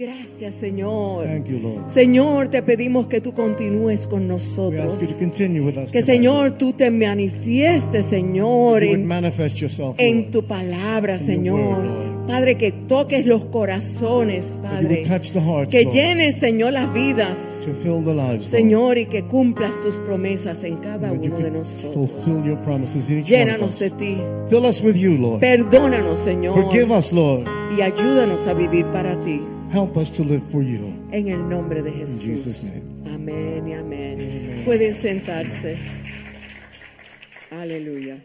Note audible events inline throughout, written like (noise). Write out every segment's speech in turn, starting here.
Gracias, Señor. Thank you, Lord. Señor, te pedimos que tú continúes con We nosotros. ask you to continue with us. Que, tonight. Señor, tú te manifiestes, Señor, en, yourself. tu palabra, Señor. Padre, que toques los corazones, Padre. hearts, Que llenes, Señor, las vidas. lives. Señor, y que cumplas tus promesas en cada uno de nosotros. Llénanos de ti. Fill us with you, Lord. Perdónanos, Señor. Forgive us, Lord. Y ayúdanos a vivir para ti. Help us to live for you. En el nombre de In Jesús. Name. Amén y amén. Pueden sentarse. Aleluya.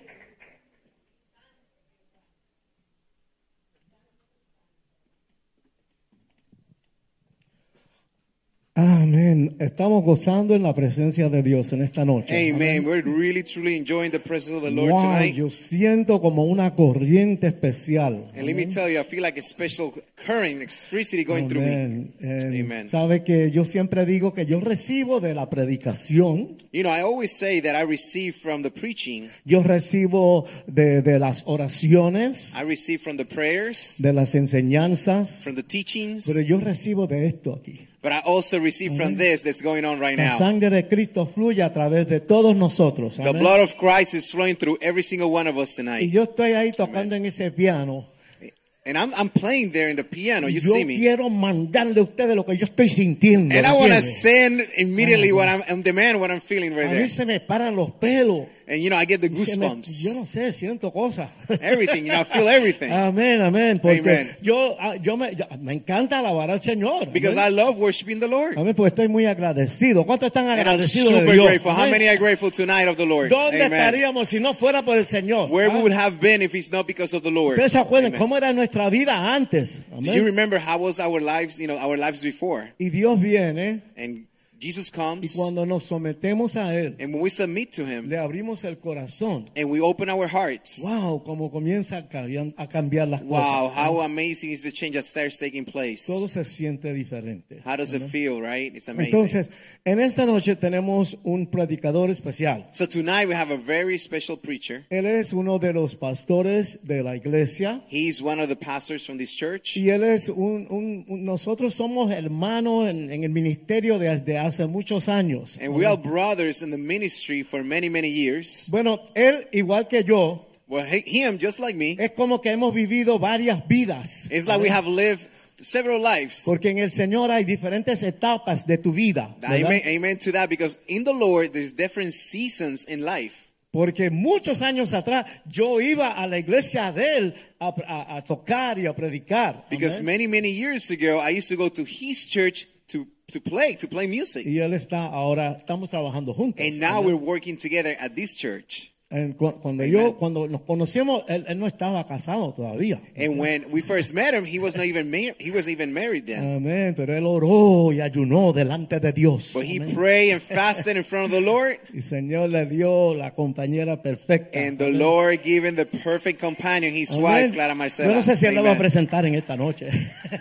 Amén. Estamos gozando en la presencia de Dios en esta noche. Amen. We're really truly enjoying the presence of the Lord Wow, tonight. yo siento como una corriente especial. And let me tell you, I feel like a special current, electricity going through me. Amén. Eh, Amen. Sabe que yo siempre digo que yo recibo de la predicación, You know, I always say that I receive from the preaching, yo recibo de, de las oraciones, I receive from the prayers, de las enseñanzas, from the teachings, pero yo recibo de esto aquí. But I also receive from this that's going on right La now. sangre de Cristo fluye a través de todos nosotros. The Amén. blood of Christ is flowing through every single one of us Y tonight. yo estoy ahí tocando en ese piano. And I'm, I'm playing there in the piano. You yo see me. quiero mandarle a ustedes lo que yo estoy sintiendo. And I want to send immediately what I'm, and demand what I'm feeling right A there. mí se me paran los pelos. And you know, I get the Y se me- goosebumps. yo no sé, siento cosas. (laughs) Everything, you know, I feel everything. Amén, amén. Porque Amen. yo, ah, yo me, yo- me encanta alabar al Señor. Because I love worshiping the Lord. Amén, porque estoy muy agradecido. ¿Cuántos están agradecidos de super Dios? grateful. How many are grateful tonight of the Lord? ¿Dónde Amen. estaríamos si no fuera por el Señor? Where Ah, we would have been if it's not because of the Lord. Ustedes se acuerdan Amen. cómo era nuestra vida antes. Do you remember how was our lives, you know, our lives before? Y Dios viene And Jesus y comes, cuando nos sometemos a Él, and when we submit to Him, le abrimos el corazón. and we open our hearts, Wow, como comienza a cambiar, a cambiar las wow, cosas. how amazing is the change that starts taking place. Todo se siente diferente. How does it feel, right? It's amazing. Entonces, en esta noche tenemos un predicador especial. So tonight we have a very special preacher. Él es uno de los pastores de la iglesia He's one of the pastors from this church. y él es un, un- nosotros somos hermanos en, en el ministerio desde hace muchos años. And we are brothers in the ministry for many, many years. Bueno, él igual que yo, Well, him, just like me, es como que hemos vivido varias vidas. it's like we have lived several lives. Porque en el Señor hay diferentes etapas de tu vida. Amen, amen to that because in the Lord there's different seasons in life. Porque muchos años atrás yo iba a la iglesia de él a, a- a tocar y a predicar. Because Amén. many, many years ago I used to go to his church to, play, to play music. Y él está ahora, estamos trabajando juntos. And now we're working together at this church. Cuando Amen. yo, cuando nos conocimos, él, él no estaba casado todavía. And when we first met him, he was not even married. He wasn't even married then. Amén. Pero él oró y ayunó delante de Dios. But he Amén. prayed and fasted in front of the Lord. Y Señor le dio la compañera perfecta. And the Amén. Lord him the perfect companion, his Amén. wife, Clara Marcela. Yo no sé si él la va a Amen. presentar en esta noche.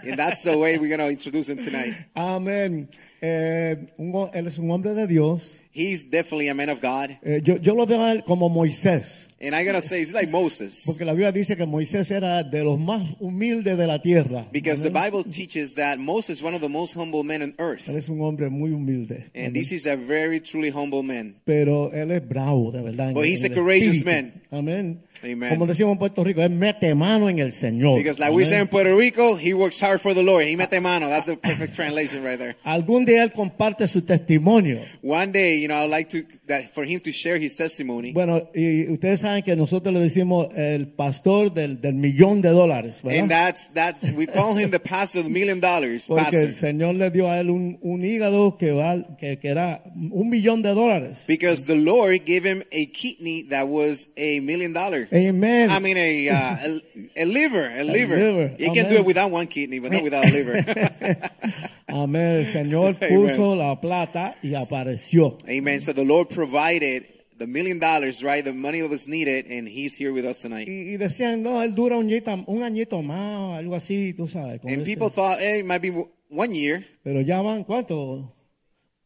And that's the way we're going to introduce him tonight. Amén. Eh, un él es un hombre de Dios. He's definitely a man of God. Eh, yo, yo lo veo a él como Moisés. And going to say he's like Moses. Porque la Biblia dice que Moisés era de los más humildes de la tierra. Because the Amén. Bible teaches that Moses is one of the most humble men on earth. Él es un hombre muy humilde. And Amén. this is a very truly humble man. Pero él es bravo, de verdad. But he's a courageous man. Amén. Amen. Como decimos en Puerto Rico, él mete mano en el Señor. Because like we Amén. say in Puerto Rico, he works hard for the Lord. He mete mano. That's the perfect (laughs) translation right there. Algún día él comparte su testimonio. One day, you know, I'd like to that for him to share his testimony. Bueno, y ustedes saben que nosotros le decimos el pastor del, del millón de dólares, ¿verdad? And that's that's we call him the pastor of the million dollars Porque pastor. el Señor le dio a él un, un hígado que, val- que, que era un millón de dólares. Because the Lord gave him a kidney that was a million dollar. Amen. I mean a, uh, a a liver, a liver. liver, You can amen. do it without one kidney, but not without a liver. (laughs) Amén. El Señor (laughs) Amen. puso la plata y apareció. Amen. So the Lord provided the million dollars, right? The money that was needed, and He's here with us tonight. Y, y decían, no, él dura un añito, un añito más, algo así, tú sabes. And ese- people thought, hey, it might be one year, Pero ya van, ¿cuánto?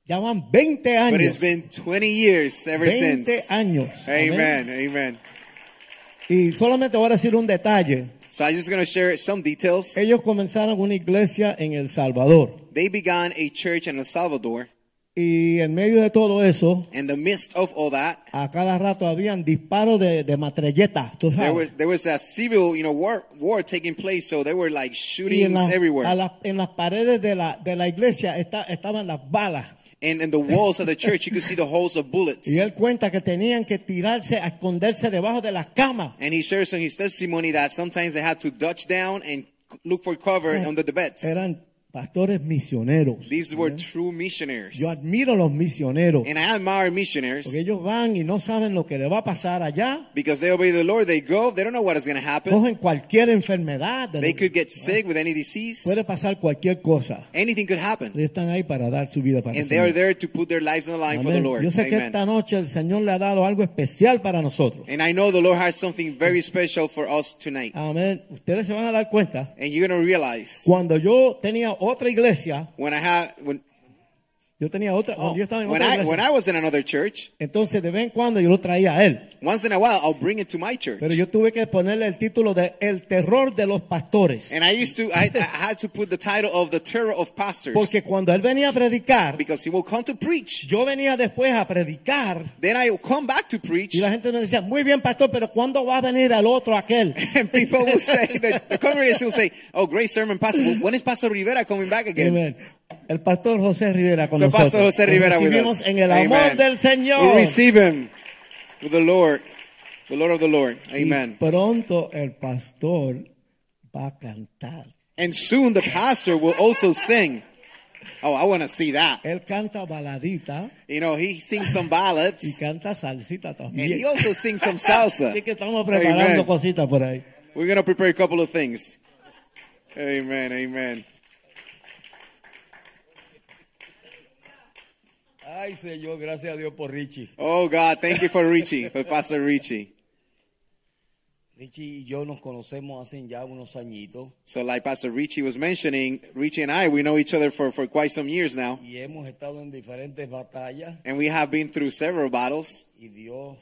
Ya van 20 años. but it's been 20 years ever 20 since. años. Amén. Amen. Amen. Y solamente voy a decir un detalle. So I'm just going to share some details. Ellos comenzaron una iglesia en El Salvador. They began a church in El Salvador. Y en medio de todo eso, In the midst of all that, a cada rato habían disparos de, de matralleta, there was there was a civil, you know, war war taking place. So there were like shootings la- everywhere. la- en las paredes de la, de la iglesia está- estaban las balas. And in the walls of the church, you could see the holes of bullets. Y él cuenta que tenían que tirarse a esconderse debajo de las camas. And he shares in his testimony that sometimes they had to dodge down and look for cover eh, under the beds. Eran pastores misioneros. These were true missionaries. Yo admiro a los misioneros. And I admire missionaries Porque ellos van y no saben lo que le va a pasar allá. because they obey the Lord. They go, they don't know what is going to happen. Cogen cualquier enfermedad. They could get sick with any disease. Puede pasar cualquier cosa. Anything could happen. Ellos están ahí para dar su vida para el And they are there to put their lives on the line for the. Lord. Yo sé que esta noche el Señor le ha dado algo especial para nosotros. And I know the Lord has something very special for us tonight. Amén. Ustedes se van a dar cuenta. And you're going to realize Cuando yo tenía otra iglesia, when I had when yo tenía otra, oh, cuando yo estaba en when otra I iglesia, when I was in another church, entonces de vez en cuando yo lo traía a él. once in a while I'll bring it to my church. Pero yo tuve que ponerle el título de El terror de los pastores. And I used to I, I had to put the title of the terror of pastors Porque cuando él venía a predicar, because he will come to preach. yo venía después a predicar Then I will come back to preach. y la gente me decía, muy bien pastor, pero ¿cuándo va a venir el otro aquel? (laughs) And people will say, the, the congregation will say, "Oh, great sermon, Pastor. When is Pastor Rivera coming back again?" Amen. El pastor José Rivera con So nosotros. Pastor Jose Lo Rivera with us. en el amor Amen. del Señor. We receive him with the Lord, the Lord of the Lord. Y Amen. pronto el pastor va a cantar. And soon the pastor will also sing. Oh, I want to see that. Él canta baladita You know, he sings some y ballads canta salsita and también. he also sings some salsa. (laughs) Así que estamos preparando Amen. cositas por ahí. We're going to prepare a couple of things. Amen. Amen. Ay, Señor, gracias a Dios por Richie. Oh, God, thank you for Richie, for (laughs) Pastor Richie. Richie y yo nos conocemos hace ya unos añitos So, like Pastor Richie was mentioning, Richie and I, we know each other for, for quite some years now. y hemos estado en diferentes batallas And we have been through several battles. y Dios,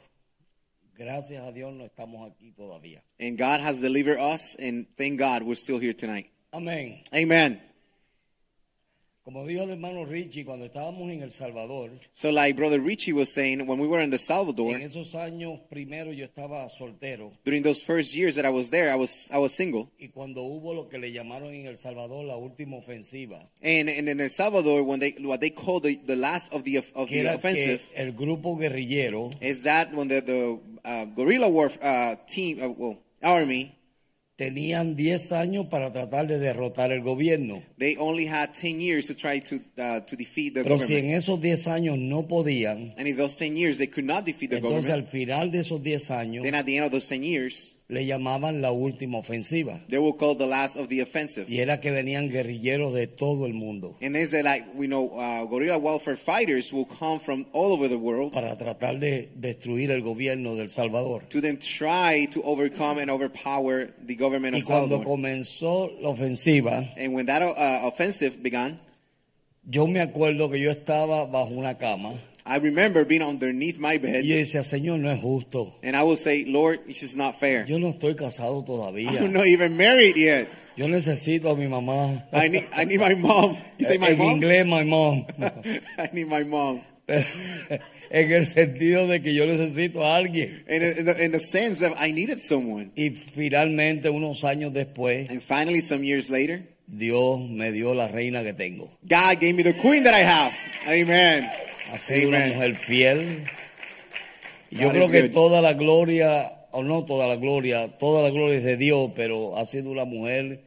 gracias a Dios, no estamos aquí todavía. And God has delivered us. And thank God we're still here tonight. Amén. Amen. Como dijo el hermano Richie, cuando estábamos en El Salvador, So, like Brother Richie was saying, when we were in the Salvador, en esos años primero yo estaba soltero during those first years that I was there, I was I was single. y cuando hubo lo que le llamaron en El Salvador la última ofensiva, And, and in El Salvador, when they what they call the, the last of the of the offensive, que el grupo guerrillero is that when the the uh, guerrilla war uh, team, uh, well, army, tenían 10 años para tratar de derrotar el gobierno. they only had ten years to try to uh, to defeat the Pero si en government. esos 10 años no podían, And in those ten years, they could not defeat the entonces al government. final de esos 10 años Then at the end of those ten years, le llamaban la última ofensiva. they will call the last of the offensive. Y era que venían guerrilleros de todo el mundo And there's that like we know uh, guerrilla warfare fighters will come from all over the world para tratar de destruir el gobierno del Salvador. to then try to overcome and overpower the government Y of cuando Salvador. comenzó la ofensiva, And when that uh, offensive began, yo me acuerdo que yo estaba bajo una cama I remember being underneath my bed, y yo decía, Señor, no es justo. and I will say, Lord, this is not fair. Yo no estoy casado todavía. (laughs) I'm not even married yet. Yo necesito a mi mamá. I need, I need my mom. You say (laughs) my en mom? inglés, my mom. (laughs) I need my mom. En el sentido de que yo necesito a alguien. In, in, the, in the sense that I needed someone. Y finalmente, unos años después, And finally, some years later, Dios me dio la reina que tengo. God gave me the queen that I have. Amen. Ha sido una Amen. mujer fiel. Y Yo God creo que good. toda la gloria, o no toda la gloria, toda la gloria es de Dios, pero ha sido una mujer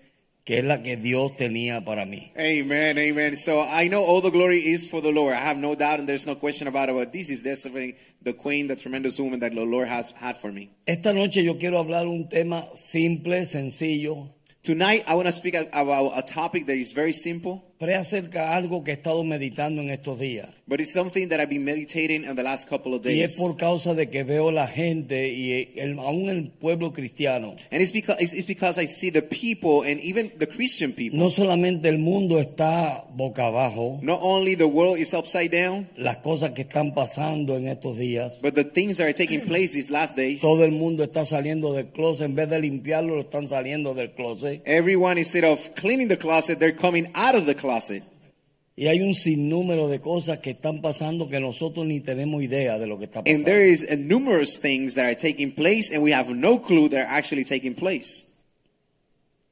que es la que Dios tenía para mí. Amen, amen. So I know all the glory is for the Lord. I have no doubt, and there's no question about it. But this is definitely the queen, the tremendous woman that the Lord has had for me. Esta noche yo quiero hablar un tema simple, sencillo, Tonight, I want to speak about a topic that is very simple, preacerca algo que he estado meditando en estos días. But it's something that I've been meditating on the last couple of Y es days. por causa de que veo la gente y el- aún el pueblo cristiano. And it's because, it's, it's because I see the people and even the Christian people. No solamente el mundo está boca abajo, Not only the world is upside down, las cosas que están pasando en estos días. but the things that are taking place these last days. Todo el mundo está saliendo del closet. En vez de limpiarlo, lo están saliendo del closet. Everyone, instead of cleaning the closet, they're coming out of the closet. Y hay un sinnúmero de cosas que están pasando que nosotros ni tenemos idea de lo que está And pasando. there is numerous things that are taking place, and we have no clue they're actually taking place.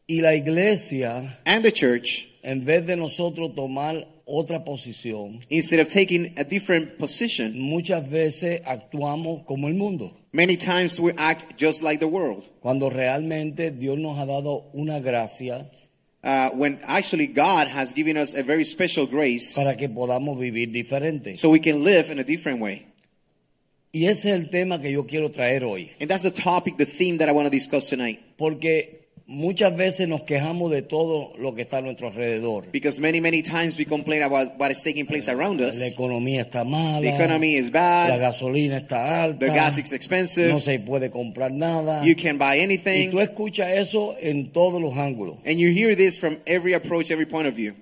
Y la iglesia, And the church, en vez de nosotros tomar otra posición, instead of taking a different position, muchas veces actuamos como el mundo. many times we act just like the world. Cuando realmente Dios nos ha dado una gracia Uh, when actually God has given us a very special grace para que podamos vivir diferente. so we can live in a different way. Y ese es el tema que yo quiero traer hoy. And that's the topic, the theme that I want to discuss tonight. Porque muchas veces nos quejamos de todo lo que está a nuestro alrededor. Because many, many times we complain about what is taking place around La us. economía está mala. The economy is La bad. gasolina está alta. The gas is expensive. No se puede comprar nada. You can buy Y anything. tú escuchas eso en todos los ángulos. And you hear this from every approach, every point of view.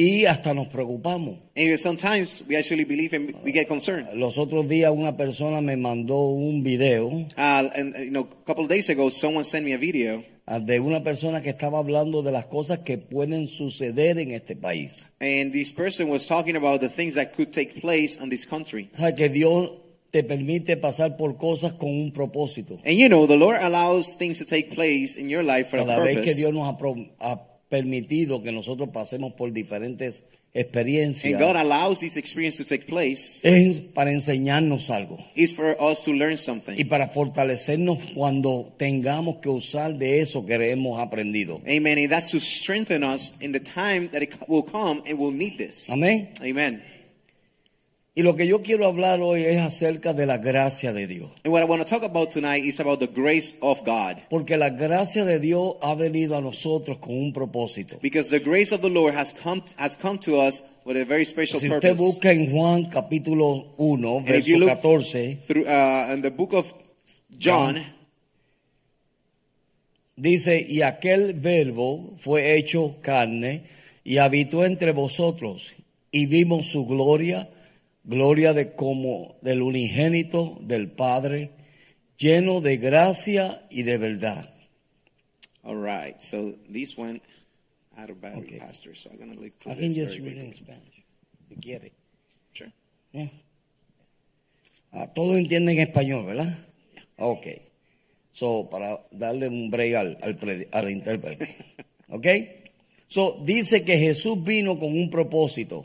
Y hasta nos preocupamos. And sometimes we actually believe and we get concerned. Los otros días una persona me mandó un video Uh, and you know, a couple of days ago, someone sent me a video, ah, de una persona que estaba hablando de las cosas que pueden suceder en este país. and this person was talking about the things that could take place on this country. O sea, que Dios te permite pasar por cosas con un propósito. And you know, the Lord allows things to take place in your life for a Cada vez que purpose. Dios nos ha permitido que nosotros pasemos por diferentes experiencias, And God allows this experience to take place es para enseñarnos algo is for us to learn y something. para fortalecernos cuando tengamos que usar de eso que hemos aprendido. Amen. And that's to strengthen us in the time that it will come and we'll need this. Amén. Amen. Y lo que yo quiero hablar hoy es acerca de la gracia de Dios. And what I want to talk about tonight is about the grace of God. Porque la gracia de Dios ha venido a nosotros con un propósito. Because the grace of the Lord has come has come to us with a very special Si usted purpose. busca en Juan capítulo 1, And if verso you look 14, through uh, in the book of John, dice, y aquel verbo fue hecho carne y habitó entre vosotros y vimos su gloria, gloria de como del unigénito del Padre, lleno de gracia y de verdad. all right. So this went out of battery, Okay. Pastor. So I'm gonna look I through can this just very read quickly. in Spanish, si quiere. Sure. Yeah. Ah, todos entienden español, ¿verdad? Ok. So, para darle un break al, al, al intérprete. (laughs) Ok. So, dice que Jesús vino con un propósito.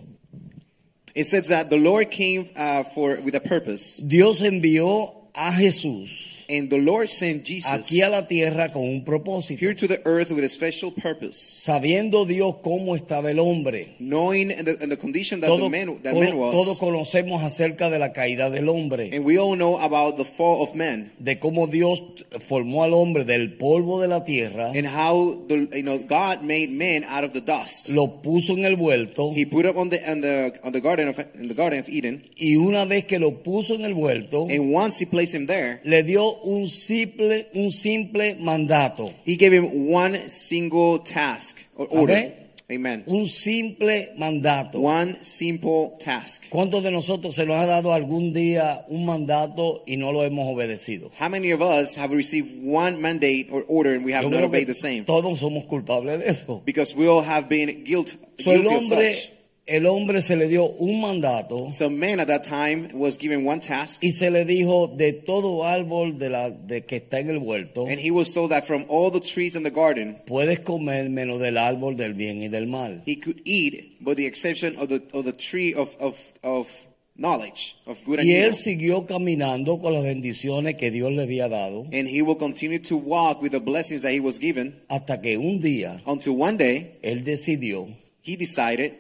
It says that the Lord came uh, for with a purpose, Dios envió a Jesús and the Lord sent Jesus aquí a la tierra con un propósito. here to the earth with a special purpose, Sabiendo Dios cómo estaba el hombre. knowing in the, the condition that Todo- the man that todo- man was. todos conocemos acerca de la caída del hombre. And we all know about the fall of man De cómo Dios formó al hombre del polvo de la tierra. and how the you know God made man out of the dust. Lo puso en el vuelto. He put up on the on the on the garden of in the garden of Eden, Y una vez que lo puso en el vuelto, and once he placed him there, le dio un simple, un simple mandato. he gave him one single task or order. Amén. Amen. Un simple mandato. One simple task. ¿Cuántos de nosotros se nos ha dado algún día un mandato y no lo hemos obedecido? How many of us have received one mandate or order and we have Yo not obeyed the same? todos somos culpables de eso. Because we all have been guilt, So, el guilty of hombre, such. El hombre se le dio un mandato So man at that time was given one task, y se le dijo de todo árbol de la de que está en el huerto and he was told that from all the trees in the garden, puedes comer menos del árbol del bien y del mal. he could eat, but the exception of the of the tree of of of knowledge of good and Y evil. él siguió caminando con las bendiciones que Dios le había dado And he will continue to walk with the blessings that he was given hasta que un día until one day él decidió he decided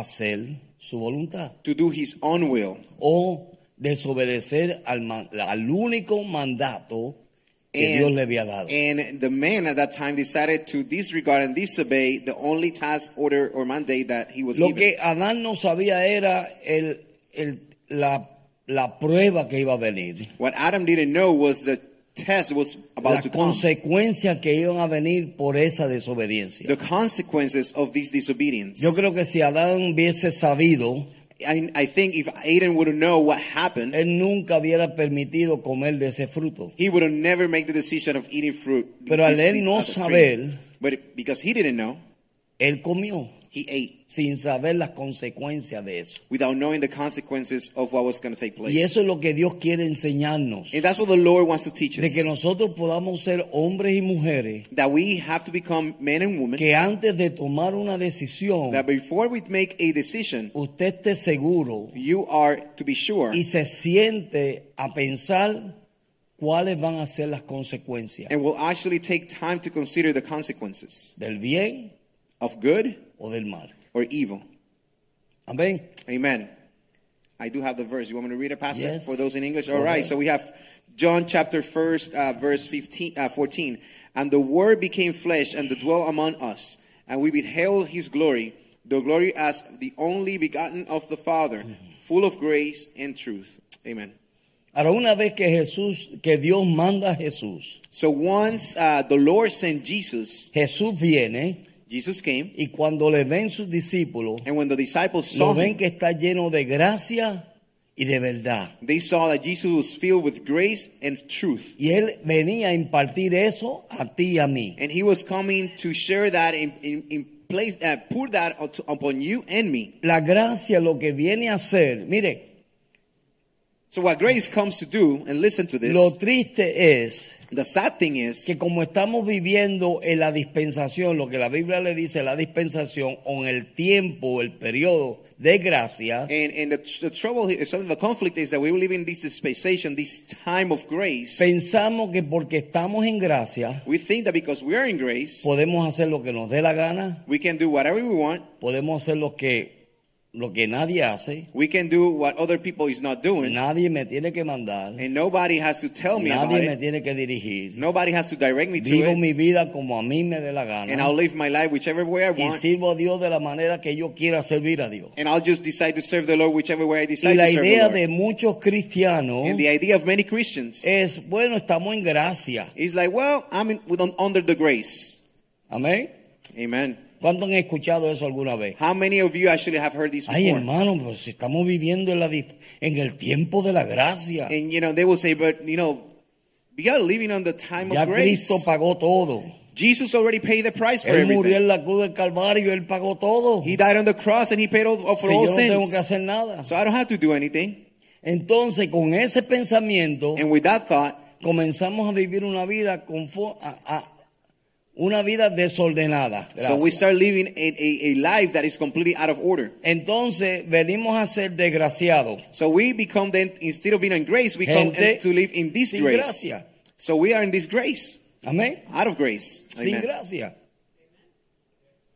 hacer su voluntad to do his own will o desobedecer al, man- al único mandato que Dios le había dado. and the man at that time decided to disregard and disobey the only task, order, or mandate that he was Lo given. que Adán no sabía era el, el- la, la prueba que iba a venir, What Adam didn't know was the test was about las to come. consecuencias que iban a venir por esa desobediencia. The consequences of this disobedience. Yo creo que si Adán hubiese sabido, I, I think if Aiden would know what happened, él nunca hubiera permitido comer de ese fruto. he would have never made the decision of eating fruit. Pero al this- él this no saber- but because he didn't know, Él comió he ate sin saber las consecuencias de eso. without knowing the consequences of what was going to take place. Y eso es lo que Dios quiere enseñarnos. and that's what the Lord wants to teach De us. que nosotros podamos ser hombres y mujeres that we have to become men and women. que antes de tomar una decisión, that before we make a decision, usted esté seguro you are to be sure y se siente a pensar cuáles van a ser las consecuencias and will actually take time to consider the consequences del bien of good o del mal. or evil. Amén. Amen. I do have the verse. You want me to read a passage Yes. for those in English? All right. So we have John chapter first, uh, verse 15, uh, 14. And the word became flesh and dwelt among us, and we beheld his glory, the glory as the only begotten of the Father, full of grace and truth. Amen. Ahora, una vez que Jesús, que Dios manda a Jesús, So once uh, the Lord sent Jesus, Jesús viene Jesus came, y cuando le ven sus discípulos, and when the disciples saw lo ven him, que está lleno de gracia y de verdad. they saw that Jesus was filled with grace and truth. Y él venía a impartir eso a ti y a mí. And he was coming to share that in, in, in place, uh, pour that upon you and me. La gracia lo que viene a hacer, mire, So what grace comes to do, and listen to this, lo triste es the sad thing is que como estamos viviendo en la dispensación, lo que la Biblia le dice la dispensación, o en el tiempo, el periodo de gracia, and, and the, the trouble here, the conflict is that we live in this dispensation, this time of grace. pensamos que porque estamos en gracia, We think that because we are in grace, podemos hacer lo que nos dé la gana, we can do whatever we want. podemos hacer lo que, lo que nadie hace, We can do what other people is not doing. nadie me tiene que mandar, And nobody has to tell me about me it. tiene que dirigir. Nobody has to direct me to Vivo it. mi vida como a mí me dé la And I'll live my life whichever way I y want. sirvo a Dios de la manera que yo quiera servir a Dios. And I'll just decide to serve the Lord whichever way I Y decide la to serve the idea Lord. de muchos cristianos And the idea of many Christians es, bueno, estamos en gracia. is like, well, I'm in, with, under the grace. Amén. Amen. ¿Cuántos han escuchado eso alguna vez? How many of you actually have heard this Ay, hermano, pues estamos viviendo en, la, en el tiempo de la gracia. And you know, they will say, but you know, we are living on the time Ya of grace. Cristo pagó todo. Jesus already paid the price for Él murió everything. en la cruz del Calvario, Él pagó todo. He died on the cross and he paid all, for Si yo all no tengo sins. que hacer nada. So I don't have to do anything. Entonces, con ese pensamiento, And with that thought, comenzamos a vivir una vida confo- a- a- una vida desordenada. so we start living a, a, a life that is completely out of order. Entonces venimos a ser desgraciados. So we become then, instead of being in grace, we come to live in this sin grace. gracia. So we are in this grace, Amén. out of grace. Sin gracia.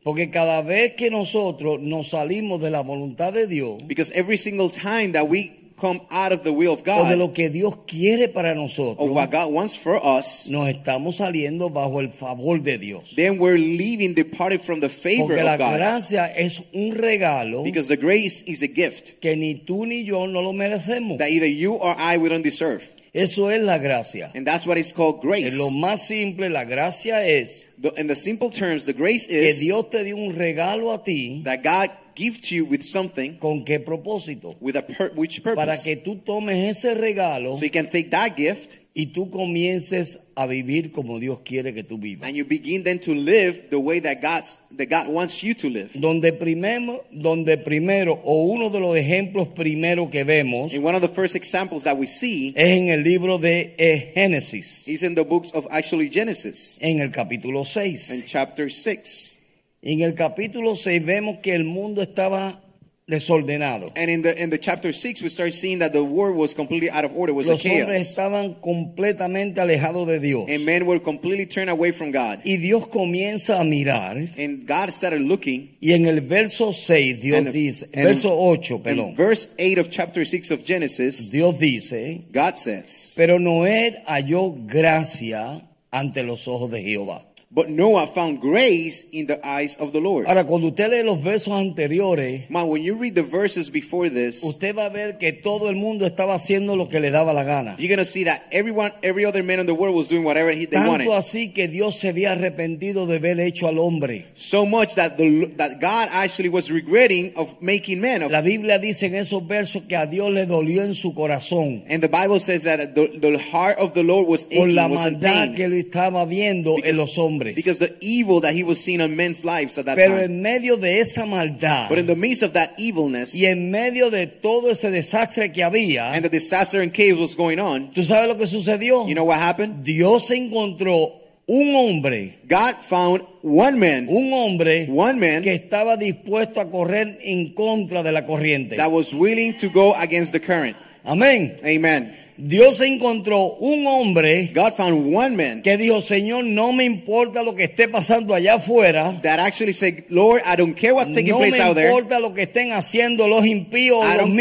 Porque cada vez que nosotros nos salimos de la voluntad de Dios Because every single time that we come out of the will of o de God, lo que Dios quiere para or nosotros, what God wants for us, nos estamos saliendo bajo el favor de Dios. then we're leaving departed from the favor Porque la of God. gracia es un regalo Because the grace is a gift que ni tú ni yo no lo merecemos. that either you or I we don't deserve. Eso es la gracia. And that's what is called grace. En lo más simple, la gracia es The- in the simple terms, the grace que is Dios te dio un regalo a ti. that God gives to you with something, ¿Con qué propósito? with a pur- which Para purpose. que tú tomes ese regalo So you can take that gift y tú comiences a vivir como Dios quiere que tú vivas. and you begin then to live the way that God's that God wants you to live. Donde primero, donde primero o uno de los ejemplos primero que vemos And one of the first examples that we see es en el libro de eh, Génesis, is in the books of actually Genesis en el capítulo in 6. chapter 6. En el capítulo 6 vemos que el mundo estaba desordenado. And in the in the chapter six, we start seeing that the world was completely out of order. Was a Los hombres chaos, estaban completamente alejados de Dios. and men were completely turned away from God. Y Dios comienza a mirar And God started looking. y en el verso 6 Dios and- dice, and- verso 8, in perdón. verse eight of chapter six of Genesis, Dios dice, God says, pero Noé halló gracia ante los ojos de Jehová. "But Noah found grace in the eyes of the Lord." Ahora, cuando usted lee los versos anteriores, Man, when you read the verses before this, usted va a ver que todo el mundo estaba haciendo lo que le daba la gana. you're gonna see that everyone, every other man in the world was doing whatever he, they wanted. Tanto así que Dios se había arrepentido de haber hecho al hombre. So much that the that God actually was regretting of making man. Of, La Biblia dice en esos versos que a Dios le dolió en su corazón and the Bible says that the, the heart of the Lord was por aching, la was in maldad pain. que lo estaba viendo en los hombres. Because the evil that he was seeing on men's lives at that Pero time. en medio de esa maldad But in the midst of that evilness y en medio de todo ese desastre que había, and the disaster and chaos was going on, ¿tú sabes lo que sucedió? you know what happened? Dios encontró un hombre, God found one man, un hombre one man que estaba dispuesto a correr en contra de la corriente. that was willing to go against the current. Amén. Amen. Dios encontró un hombre God found one man que dijo, Señor, no me importa lo que esté pasando allá afuera. that actually said, Lord, I don't care what's taking No place out there. importa lo que estén haciendo los impíos o I los don't-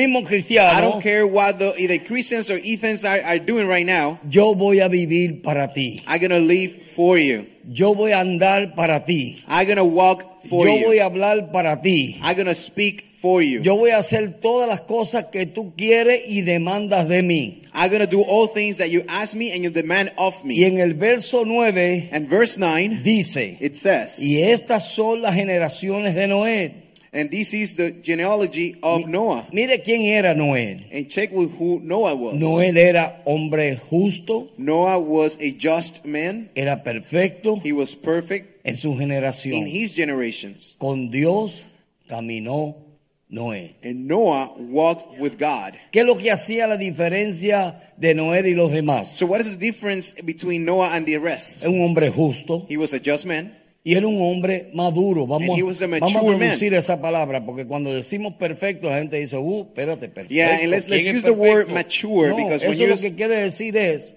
I care what the either Christians or Ethans are, are doing right now. Yo voy a vivir para ti. I'm gonna live for you. Yo voy a andar para ti. I'm gonna walk for Yo voy you. a hablar para ti. I'm gonna speak for you. Yo voy a hacer todas las cosas que tú quieres y demandas de mí. I'm gonna do all things that you ask me and you demand of Y me. en el verso 9 And verse 9, dice, it says, y estas son las generaciones de Noé. and this is the genealogy of Noah. Mire quién era Noé. And check with who Noah was. Noé era hombre justo, Noah was a just man. era perfecto He was perfect en su in generación. his generations. Con Dios caminó Noé. And Noah walked with God. ¿Qué es lo que hacía la diferencia de Noé y los demás? So what is the difference between Noah and the rest? Es un hombre justo He was a just man. y era un hombre maduro. Vamos, And he was a vamos a mature man. traducir esa palabra porque cuando decimos perfecto la gente dice, uh, espérate, perfecto. Yeah, and let's- let's ¿quién es use the word perfecto?" mature, No, because eso when lo que quiere decir es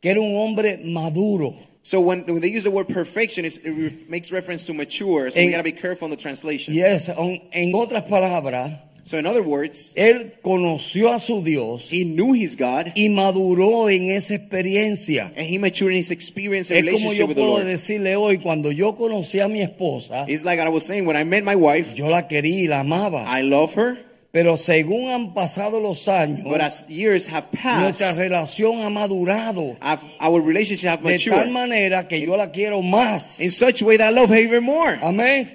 que era un hombre maduro. So when, when they use the word perfection, it re- makes reference to mature. So En- we gotta be careful in the translation. Yes, en- en otras palabras, So in other words, él conoció a su Dios he knew his God y maduró en esa experiencia. and he matured in his experience and Es como relationship yo with the puedo decirle hoy, cuando yo conocí a mi esposa, It's like I was saying, when I met my wife, yo la quería y la amaba. I love her, Pero según han pasado los años, but as years have passed, nuestra relación ha madurado I've, our relationship have de tal matured manera que yo la quiero más. in such a way that I love her even more. Amén.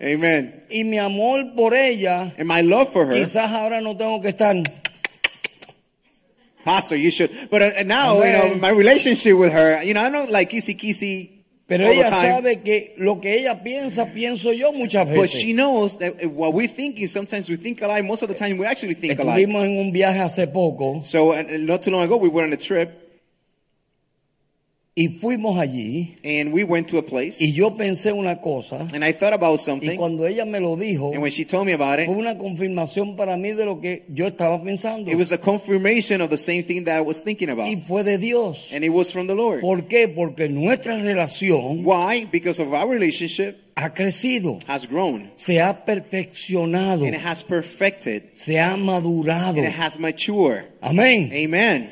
Amen. Y mi amor por ella, And my love for her, quizás ahora no tengo que estar. Pastor, you should. But uh, now, you know, Amen. my relationship with her, you know, I don't like kissy kissy Pero ella sabe que lo que ella piensa, pienso yo muchas But veces. she knows that what we're thinking, sometimes we think alike. Most of the time, we actually think alike. Estuvimos en un viaje hace poco So, uh, not too long ago, we were on a trip y fuimos allí and we went to a place y yo pensé una cosa and I thought about y something. cuando ella me lo dijo, And when she told me about fue it, una confirmación para mí de lo que yo estaba pensando. it was a confirmation of the same thing that I was thinking about. Y fue de Dios. And it was from the Lord. ¿Por qué? Porque nuestra relación Why? Because of our relationship ha crecido, has grown se ha perfeccionado, and it has perfected se ha madurado. and it has matured. Amén. Amen.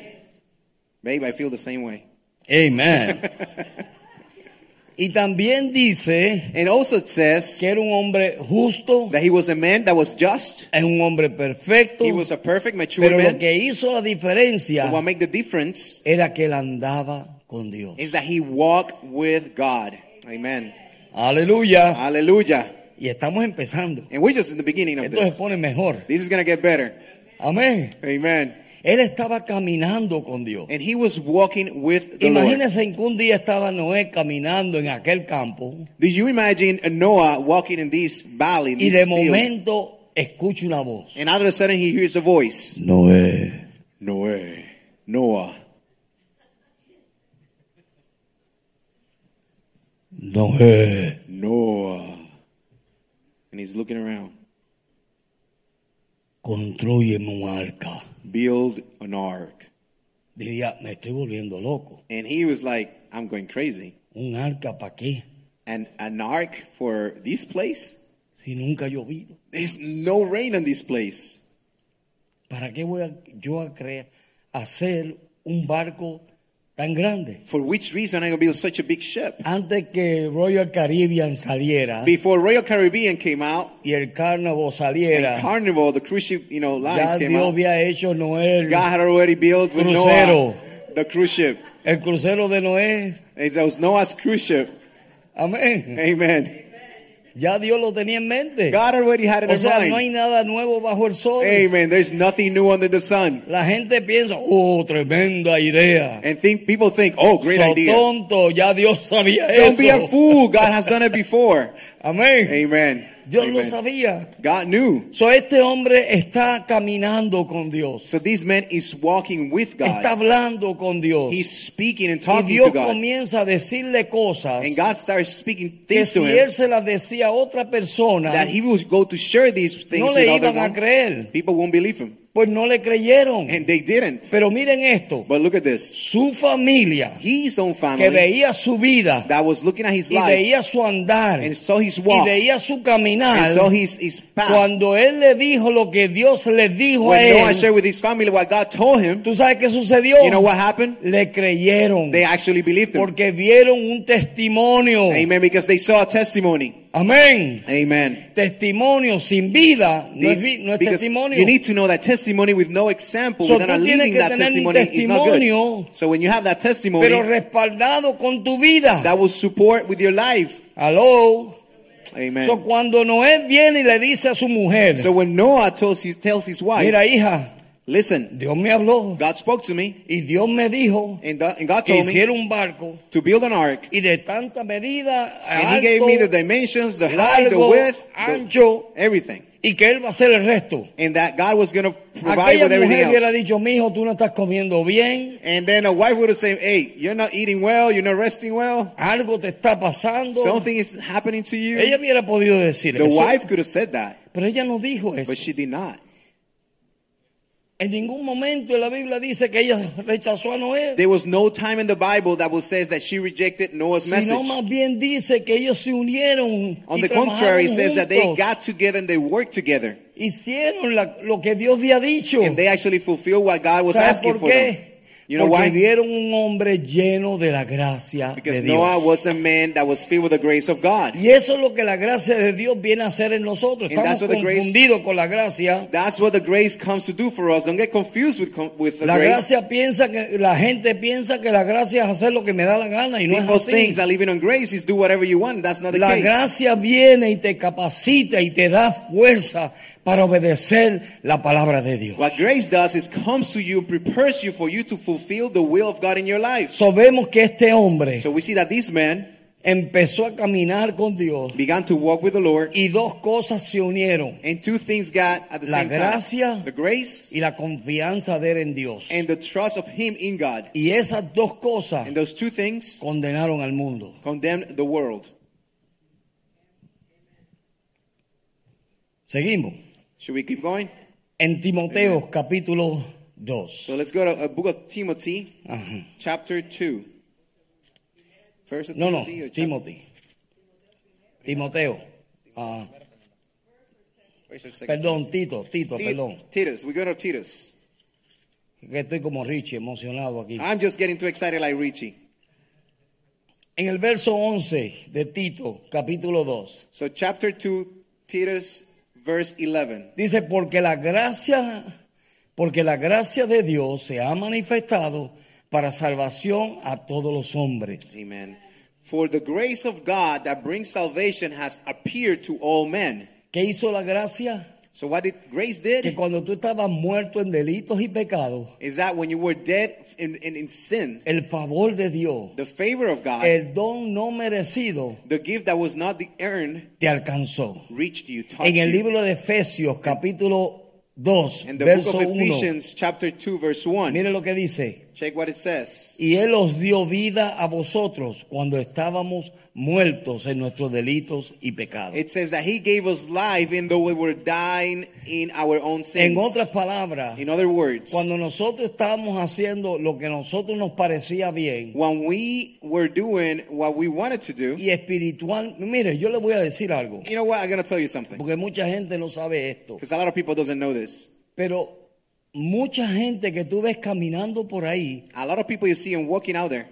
Babe, I feel the same way. Amén. (laughs) y también dice And also it says que era un hombre justo, that he was a man that was just. es un hombre perfecto, He was a perfect, mature pero lo man. que hizo la diferencia But what made the difference era que él andaba con Dios. is that he walked with God. Amen. Aleluya. Hallelujah. Y estamos empezando. And we're just in the beginning of Esto se this. pone mejor. This is going to get better. Amén. Amen. Él estaba caminando con Dios. And he was walking with the Lord. Imagínense que un día estaba Noé caminando en aquel campo Do you imagine Noah walking in this valley, in y this de field, momento escucha una voz. and all of a sudden he hears a voice. Noé. Noah. Noah. Noé. Noah. And he's looking around. Construyeme un arca. Build an ark. Diría, me estoy volviendo loco. And he was like, I'm going crazy. ¿Un arca para qué? And an ark for this place? Si nunca ha llovido. There's no rain on this place. ¿Para qué voy a, yo a crear, hacer un barco tan grande? For which reason I going to build such a big ship? Antes que Royal Caribbean saliera Before Royal Caribbean came out y el Carnival and saliera, Carnival, the cruise ship, you know, ya lines came Dios out, había hecho Noé, God had already built with Crucero. Noah the cruise ship. el crucero de Noé. It was Noah's cruise ship. Amén. Amen. Ya Dios lo tenía en mente. God already had it O in sea, no hay mind. nada nuevo bajo el sol. Amen. There's nothing new under the sun. La gente piensa, oh, tremenda idea. And think people think, oh, great So idea. tonto, ya Dios sabía Don't eso. be a fool. God has done it (laughs) before. Amén. Amen. Dios lo Amen. sabía. God knew. So este hombre está caminando con Dios. So this man is walking with Está God. hablando con Dios. He's speaking and Y talking Dios to God. comienza a decirle cosas And God starts speaking que things si to él him se las decía a otra persona, that he will go to share these no things le with other iban a creer. People won't believe him. Pues no le creyeron. And they didn't. Pero miren esto, But look at this. su familia His own que family veía su vida that was looking at his y life veía su andar and saw his y walk veía su caminar, and saw his, his path. cuando él le dijo lo que Dios le dijo a When Noah shared él, with his family what God told him, ¿tú sabes qué sucedió? you know what happened? Le creyeron They actually believed him. porque vieron un testimonio. Amen. Because they saw a testimony. Amén. Amen. Testimonio sin vida no es, vi- no es testimonio. You need to know that testimony with no example, So, without living that testimony is not good. testimonio, So when you have that testimony, pero respaldado con tu vida. that will support with your life. Aló. Amen. So, cuando Noé viene y le dice a su mujer, So when Noah tells his, tells his wife, mira hija, listen, Dios me habló God spoke to me, y Dios me dijo and, the- and God told me un barco to build an ark. y de tanta medida, And he gave me the dimensions, the height, the width, the- ancho, everything. y que él va a hacer el resto. And that God was going to provide Aquella with everything mujer hubiera else. dicho, mi hijo, tú no estás comiendo bien, And then a wife would have said, hey, you're not eating well, you're not resting well. algo te está pasando. Something is happening to you. Ella hubiera podido decir The eso, wife could have said that, pero ella no dijo eso. but she did not. En ningún momento en la Biblia dice que ella rechazó a Noé, There was no time in the Bible that will says that she rejected Noah's sino message. más bien dice que ellos se unieron On y the contrary, it says that they got together and they worked together. hicieron la- lo que Dios había dicho. And they actually fulfilled what God was ¿Sabes asking por for them. You know Porque why? vieron un hombre lleno de la gracia Because de Dios. Noah was a man that was filled with the grace of God. y eso es lo que la gracia de Dios viene a hacer en nosotros. And that's Estamos what the grace- confundidos con la gracia. That's what the grace comes to do for us. Don't get confused with, with the La grace. gracia piensa que la gente piensa que la gracia es hacer lo que me da la gana y no People es así. think that living on grace is do whatever you want. That's not the La case. gracia viene y te capacita y te da fuerza para obedecer la palabra de Dios. What grace does is comes to you prepares you for you to fulfill the will of God in your life. So vemos que este hombre So we see that this man empezó a caminar con Dios began to walk with the Lord, y dos cosas se unieron and two things got at the La same gracia time: the grace y la confianza de él en Dios. and the trust of Him in God. Y esas dos cosas And those two things condenaron al mundo. condemned the world. Seguimos. Should we keep going? En Timoteo capítulo 2. So let's go to a book of Timothy, Ajá. chapter two. First of No, no, Timothy. or Timothy. Timoteo. Ah, second perdón, Tito, Tito, Ti- perdón. Titus. We go to Titus. Que estoy como Richie, emocionado aquí. I'm just getting too excited like Richie. En el verso 11 de Tito, capítulo 2, So chapter 2, Titus, verse 11. dice, porque la gracia, porque la gracia de Dios se ha manifestado para salvación a todos los hombres. Amen. For the grace of God that brings salvation has appeared to all men. ¿Qué hizo la gracia? So what did grace Que did cuando tú estabas muerto en delitos y pecados, is that when you were dead in, in, in sin, el favor de Dios, the favor of God, el don no merecido, the gift that was not the earned, te alcanzó. reached you, En el libro de Efesios, capítulo 2, In the book verso of 1, Ephesians, chapter 2, verse 1. mire lo que dice. Check what it says. y Él os dio vida a vosotros cuando estábamos muertos en nuestros delitos y pecados. It says that He gave us life, even though we were dying in our own sins. En otras palabras, In other words, cuando nosotros estábamos haciendo lo que a nosotros nos parecía bien when we were doing what we wanted to do, y espiritual, mire, yo le voy a decir algo, you know what? I'm gonna tell you something porque mucha gente no sabe esto, because a lot of people doesn't know this. pero mucha gente que tú ves caminando por ahí A lot of people you see them walking out there,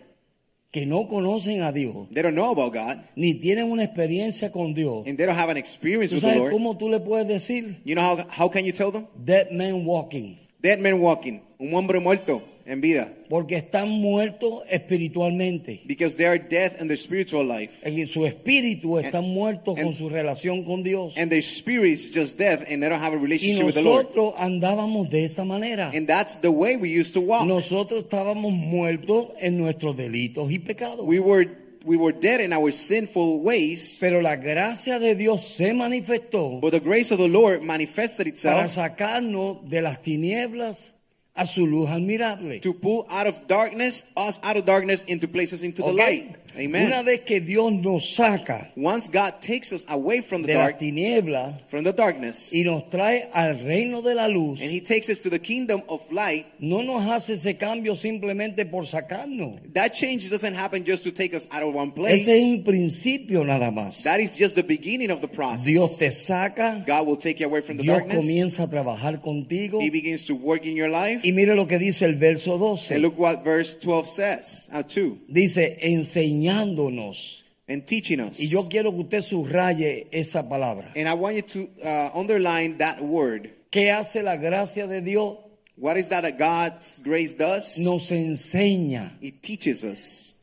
que no conocen a Dios, they don't know about God ni tienen una experiencia con Dios. and they don't have an experience ¿Tú with the sabes Lord. cómo tú le puedes decir? You know how how can you tell them? Dead man walking. Dead man walking, un hombre muerto en vida, Porque están muertos espiritualmente. because they are dead in their spiritual life, En su espíritu están muertos and- con su relación con Dios. and their spirit is just dead, and they don't have a Y relationship with the Lord. nosotros andábamos de esa manera. And that's the way we used to walk. Nosotros estábamos muertos en nuestros delitos y pecados. We were we were dead in our sinful ways, Pero la gracia de Dios se manifestó but the grace of the Lord manifested para itself sacarnos de las tinieblas a su luz admirable. to pull out of darkness, us out of darkness into places into the ¿Ok? light. Una vez que Dios nos saca Once God takes us away from the de dark, tinieblas from the darkness, y nos trae al reino de la luz, and He takes us to the kingdom of light, no nos hace ese cambio simplemente por sacarnos. that change doesn't happen just to take us out of one Ese es place. un principio nada más. That is just the beginning of the process. Dios te saca, God will take you away from the Dios darkness. comienza a trabajar contigo. He begins to work in your life. Y mire lo que dice el verso And 12. look what verse 12 says, uh, 2, Dice, enseñándonos. and teaching us. Y yo quiero que usted subraye esa palabra. And I want you to uh, underline that word. ¿Qué hace la gracia de Dios? What is that, that God's grace does? Nos enseña It teaches us.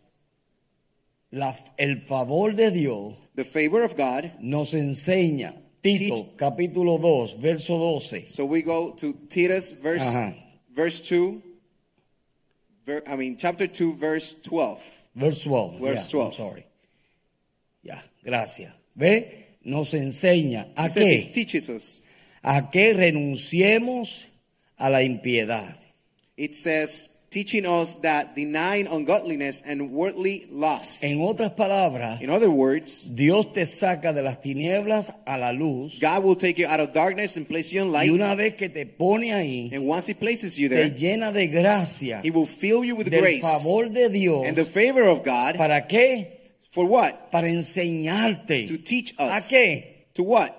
la- el favor de Dios. The favor of God. Nos enseña. Tito, Teach- capítulo 2, verso 12. So we go to Titus, verse, Ajá. Verse 2. Ver, I mean, chapter 2, verse 12. Verse 12. Verse yeah, 12. I'm sorry. Ya, gracias. ¿Ve? Nos enseña a qué? it teaches us. A que renunciemos a la impiedad. It says, teaching us that denying ungodliness and worldly lust. En otras palabras, In other words, Dios te saca de las tinieblas a la luz. God will take you out of darkness and place you in Y light. una vez que te pone ahí, And once He places you te there, llena de gracia, He will fill you with del grace favor de Dios. and the favor of God. ¿Para qué? For what? Para enseñarte. To teach ¿A us. qué? To what?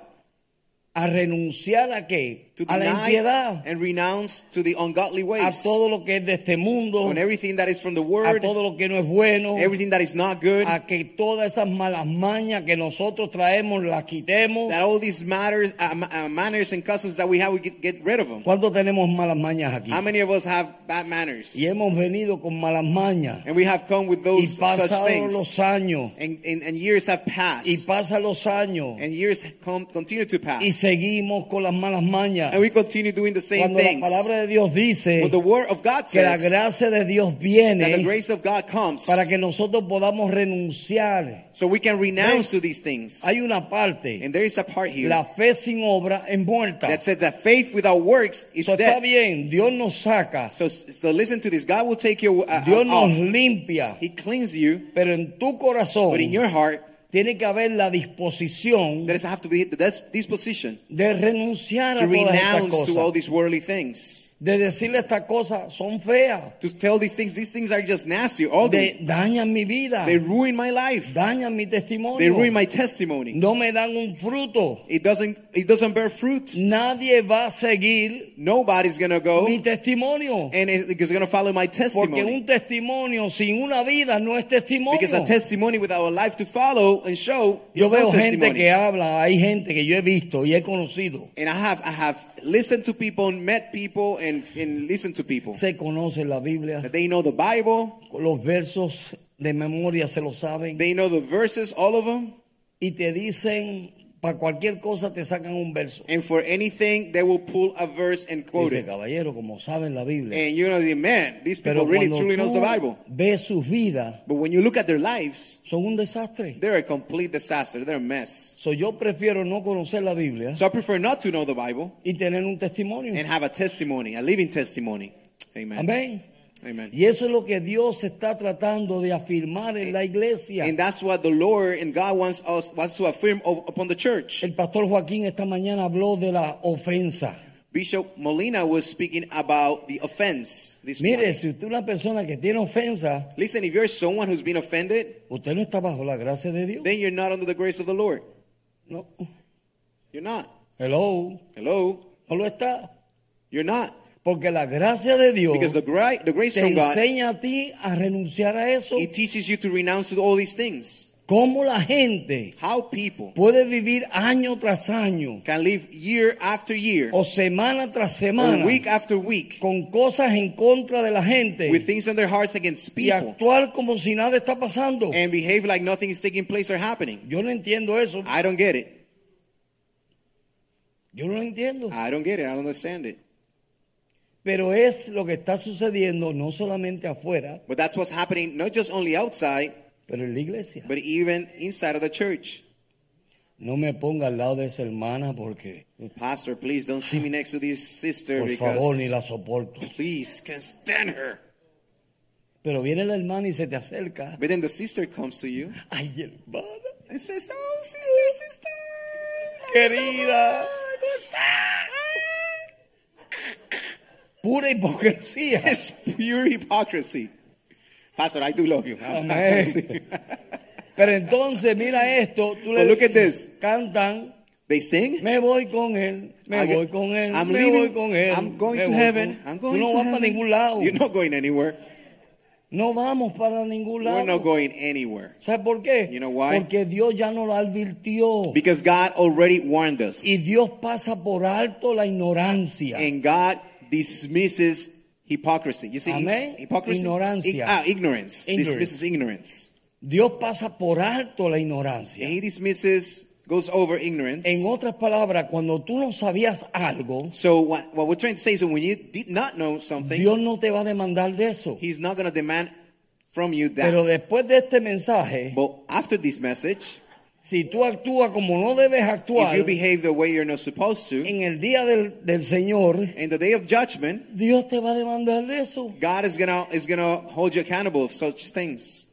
A renunciar a qué? To A la impiedad. and renounce to the ungodly A ways. todo lo que es de este mundo. On everything that is from the A Word, todo lo que no es bueno. everything that is not good, A que todas esas malas mañas que nosotros traemos las quitemos. that all these matters, uh, uh, manners and customs that we have, we get, get rid of them. ¿Cuántos tenemos malas mañas aquí? How many of us have bad manners? Y hemos venido con malas mañas. And we have come with those such things. los años. And, and, and years have passed. Y pasan los años. And years come, continue to pass. Y seguimos con las malas mañas. And we continue doing the same Cuando la things. palabra de Dios dice But the Word of God que la says gracia de Dios that the viene grace of God comes para que nosotros podamos renunciar. so we can renounce to these things. Hay una parte, And there is a part here la fe sin obra es muerta. that says that faith without works is Eso está dead. bien, Dios nos saca, So, so listen to this. God will take you uh, Dios off. nos limpia, He cleans you, pero en tu corazón but in your heart, tiene que haber la disposición there to be the dis- disposition de renunciar to a todas estas renounce to all cosas, these worldly things. De decirle estas cosas son feas, To tell these things, these things are just nasty. All de they, dañan mi vida, they ruin my life. dañan mi They testimonio, ruin my testimony. no me dan un fruto. It doesn't. It doesn't bear fruit. Nadie va a seguir Nobody's gonna go mi testimonio. and it- it's gonna follow my Porque testimony. un testimonio sin una vida no es testimonio. Because a testimony without a life to follow and show is Yo no veo gente testimony. que habla, hay gente que yo he visto y he conocido. And I have I have listened to people, and met people, and and listened to people. Se conoce la Biblia, that they know the Bible, los versos de memoria se lo saben. They know the verses, all of them, y te dicen, para cualquier cosa te sacan un verso. and for anything they will pull a verse and quote Dice, it. caballero, como saben la Biblia. And you know, the man, these people Pero really cuando truly knows the tú Bible. ves sus vidas, But when you look at their lives, son un desastre. they're a complete disaster. They're a mess. So, yo prefiero no conocer la Biblia So I prefer not to know the Bible y tener un testimonio. and have a testimony, a living testimony. Amen. Amén. Amen. Y eso es lo que Dios está tratando de afirmar en la iglesia. And that's what the Lord and God wants us wants to affirm upon the church. El pastor Joaquín esta mañana habló de la ofensa. Bishop Molina was speaking about the offense this Mire, morning. si usted es una persona que tiene ofensa, Listen, if you're someone who's been offended, usted no está bajo la gracia de Dios. then you're not under the grace of the Lord. No. You're not. Hello. Hello? No lo está. You're not. Porque la gracia de Dios Because the, gra- the grace te from God, enseña a ti a renunciar a eso. it teaches you to renounce all these things. Cómo la gente How people puede vivir año tras año can live year after year, o semana tras or semana week after week, con cosas en contra de la gente with things on their hearts against y people, actuar como si nada está pasando. and behave like nothing is taking place or happening. Yo no entiendo eso. I don't get it. Yo no lo entiendo. I don't get it. I don't understand it. Pero es lo que está sucediendo no solamente afuera, But that's what's happening, not just only outside, pero en la iglesia. but even inside of the church. No me ponga al lado de esa hermana porque, Pastor, please don't see me next to this sister por favor, ni because la soporto. please can't stand her. Pero viene la hermana y se te acerca. But then the sister comes to you Ay, hermana, and says, "Oh, sister, sister, querida. Pura hipocresía. (laughs) It's pure hypocrisy. Pastor, I do love you. Pero entonces, mira esto. Tú le But look at this. cantan. they sing. Me voy con él, me I voy con él, I'm me leaving. voy con él. I'm going me to heaven. con- I'm going no to vas para heaven. ningún lado. You're not going anywhere. No vamos para ningún lado. We're not going anywhere. ¿Sabes por qué? You know why? Porque Dios ya nos lo advirtió. Because God already warned us. Y Dios pasa por alto la ignorancia. And God dismisses hypocrisy. You see, Amén. hypocrisy? Ignorancia. Ig- ah, ignorance. Ignorance. Dismisses ignorance. Dios pasa por alto la And ignorancia. He dismisses, goes over ignorance. En otras palabras, cuando tú no sabías algo, So what, what we're trying to say is that when you did not know something, Dios no te va a demandar de eso. He's not going to demand from you that. Pero después de este mensaje, But after this message, si tú actúas como no debes if actuar, you behave the way you're not supposed to, en el día del, del Señor, in the day of judgment, Dios te va a demandar de eso. God is gonna is gonna hold you accountable of such things,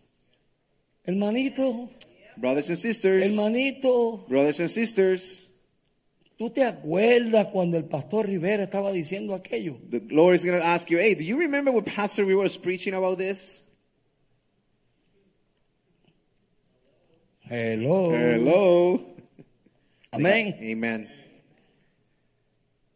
Hermanito, brothers and sisters. hermanito, Brothers and sisters, ¿tú te acuerdas cuando el pastor Rivera estaba diciendo aquello? the Lord is gonna ask you, "Hey, do you remember when Pastor we was preaching about this?" Hello. Hello. Amén. Amen.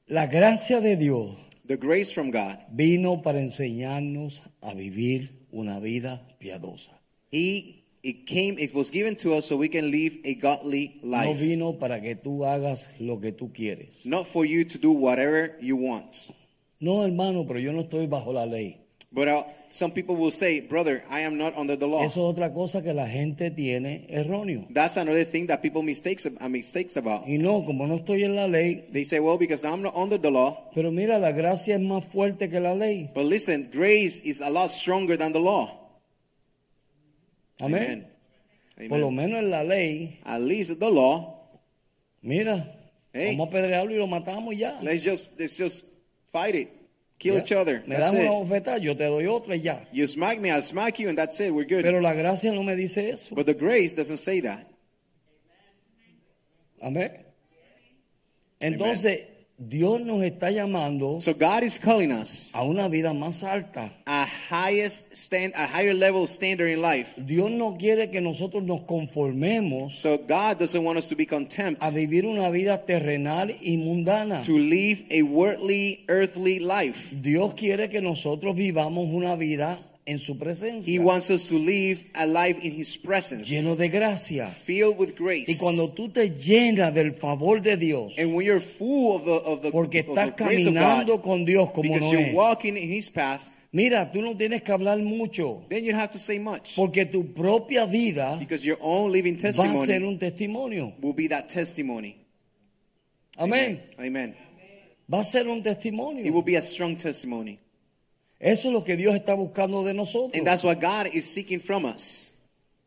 La gracia de Dios The grace from God. vino para enseñarnos a vivir una vida piadosa. He it came. It was given to us so we can live a godly No life, vino para que tú hagas lo que tú quieres. not for you to do whatever you want. No, hermano, pero yo no estoy bajo la ley. But uh, some people will say, "Brother, I am not under the law." Eso es otra cosa que la gente tiene erróneo. That's another thing that people mistakes uh, mistakes about. Y no, como no estoy en la ley, They say, "Well, because I'm not under the law." pero mira, la gracia es más fuerte que la ley. But listen, grace is a lot stronger than the law. Amén. Amen. Por lo menos en la ley, At least the law. mira, Hey. vamos a apedrearlo y lo matamos ya. Let's just let's just fight it, kill Ya. each other. Me That's das una it. bofetada, yo te doy otra y ya. You smack me, I'll smack you, and that's it. We're good. Pero la gracia no me dice eso. but the grace doesn't say that. Amén. Entonces, Dios nos está llamando So God is calling us a una vida más alta. a highest stand, a higher level standard in life. Dios no quiere que nosotros nos conformemos So God doesn't want us to be content a vivir una vida terrenal y mundana. to live a worldly, earthly life. Dios quiere que nosotros vivamos una vida en su presencia, He wants us to live a life in His presence, lleno de gracia. filled with grace. Y cuando tú te llenas del favor de Dios, and when you're full of the of the, porque of the estás grace of God, con Dios como because no you're es. walking in His path, Mira, tú no tienes que hablar mucho, then you don't have to say much. porque tu propia vida Because your own living va a ser testimony un testimonio. will be that testimony. Amén. Amen. Va a ser un It will be a strong testimony. Eso es lo que Dios está buscando de nosotros. And that's what God is seeking from us.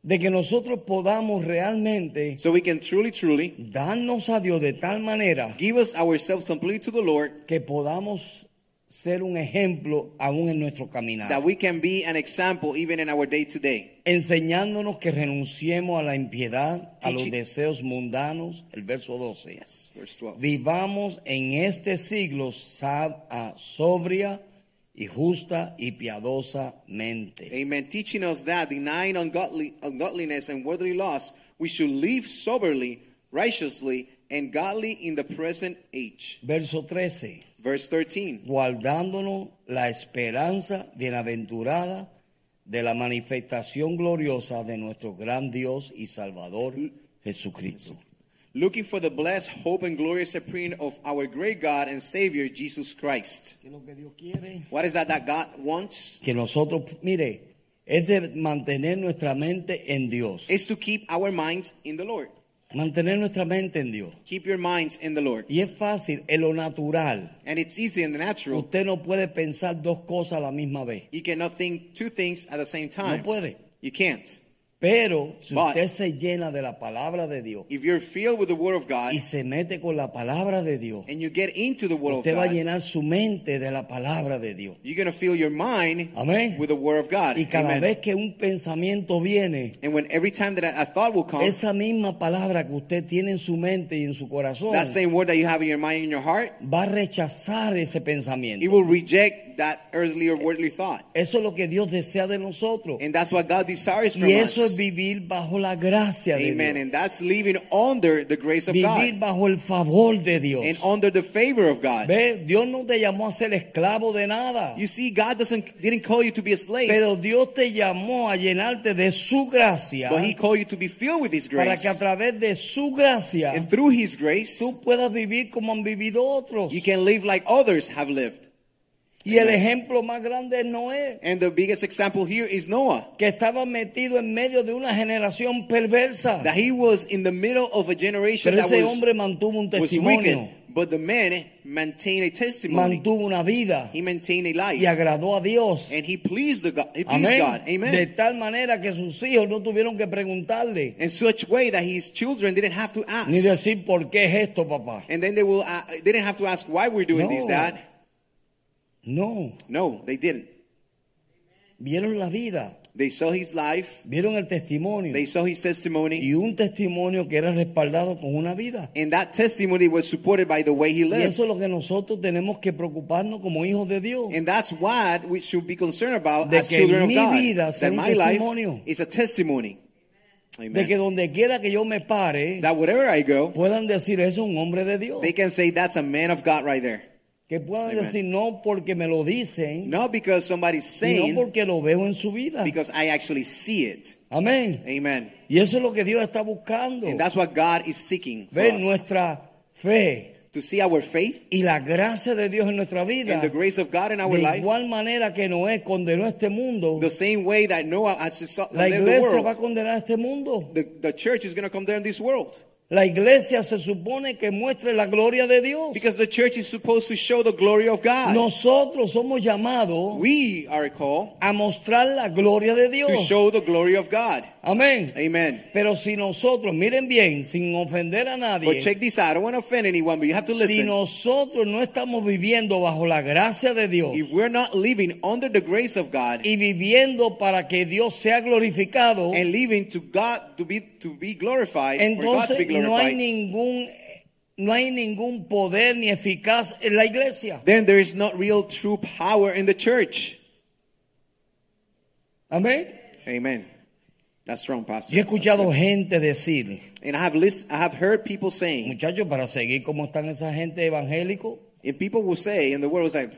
De que nosotros podamos realmente So we can truly, truly darnos a Dios de tal manera give us ourselves completely to the Lord que podamos ser un ejemplo aún en nuestro caminar. that we can be an example even in our day to day. enseñándonos que renunciemos a la impiedad, a los Teaching- deseos mundanos, el verso 12. Verse 12. Vivamos en este siglo sab- ah, sobria y justa y piadosamente. Amen. Teaching us that denying ungodly, ungodliness and worldly loss, we should live soberly, righteously, and godly in the present age. Verso 13. Verse 13. Guardándonos la esperanza bienaventurada de la manifestación gloriosa de nuestro gran Dios y Salvador Jesucristo. Looking for the blessed hope and glorious appearing of our great God and Savior Jesus Christ. ¿Qué lo que Dios quiere? What is that that God wants? Que nosotros, mire, es de mantener nuestra mente en Dios. Is to keep our minds in the Lord. Mantener nuestra mente en Dios. Keep your minds in the Lord. Y es fácil, en lo natural. And it's easy in the natural. Usted no puede pensar dos cosas a la misma vez. You cannot think two things at the same No time. puede. You can't. Pero si But- usted se llena de la palabra de Dios If you're filled with the Word of God y se mete con la palabra de Dios, and you get into the Word of usted va a God, llenar su mente de la palabra de Dios. you're going to fill your mind Amén. with the Word of God. Y cada Amen. vez que un pensamiento viene, And when every time that a, a thought will come, esa misma palabra que usted tiene en su mente y en su corazón that same word that you have in your mind and in your heart, va a rechazar ese it pensamiento. will reject that earthly or worldly thought. Eso es lo que Dios desea de nosotros. And that's what God desires from Y eso es vivir bajo la gracia de Amen. Dios. And that's living under the grace of Vivir God bajo el favor de Dios. and under the favor of God. Ve, Dios no te llamó a ser esclavo de nada. You see, God doesn't didn't call you to be a slave, Pero Dios te llamó a llenarte de su gracia but He called you to be filled with His para grace. que a través de su gracia And through His grace, tú puedas vivir como han vivido otros. you can live like others have lived. Y el ejemplo más grande es Noé, And the biggest example here is Noah. que estaba metido en medio de una generación perversa. That he was in the middle of a generation Pero that ese was, hombre mantuvo un testimonio, wicked. But the man maintained a testimony. mantuvo una vida He maintained a life. y agradó a Dios. And he pleased, the God, he pleased Amén. God. Amen. De tal manera que sus hijos no tuvieron que preguntarle in such way that his children didn't have to ask. ni decir por qué es esto, papá. and then they will uh, they didn't have to ask why we're doing this. Dad. No, No, they didn't. vieron la vida, They saw his life. vieron el testimonio They saw his testimony. y un testimonio que era respaldado con una vida. and that testimony was supported by the way he Y lived. eso es lo que nosotros tenemos que preocuparnos como hijos de Dios. And that's what we should be concerned about De as que children of mi God. vida sea that un my life testimonio. is a testimony. Amen. De que donde quiera que yo me pare, that wherever I go, puedan decir es un hombre de Dios. they can say that's a man of God right there. Que puedan Amen. decir no porque me lo dicen, Not because somebody's saying, porque lo veo en su vida. because I actually see it. Amén. Amen. Y eso es lo que Dios está buscando. And that's what God is seeking Ver nuestra fe To see our faith y la gracia de Dios en nuestra vida. and the grace of God in our De life igual manera que Noé condenó este mundo, the same way that Noah la live the iglesia va a world. condenar este mundo. The, the church is going to in this world. La iglesia se supone que muestre la gloria de Dios. Because the church is supposed to show the glory of God. Nosotros somos llamados We are called a mostrar la gloria de Dios. to show the glory of God. Amén. Amen. Pero si nosotros, miren bien, sin ofender a But nadie, check this out. I don't want to offend anyone, but you have to si listen. nosotros no estamos viviendo bajo la gracia de Dios If we're not living under the grace of God y viviendo para que Dios sea glorificado, and living to God to be to be glorified, for God to be entonces no hay ningún no hay ningún poder ni eficaz en la iglesia. then there is not real true power in the church. Amén. Amen. That's wrong, Pastor. Yo he escuchado gente decir, And I have list, I have heard people saying, muchachos, para seguir como están esa gente evangélico, and people will say in the world, it's like,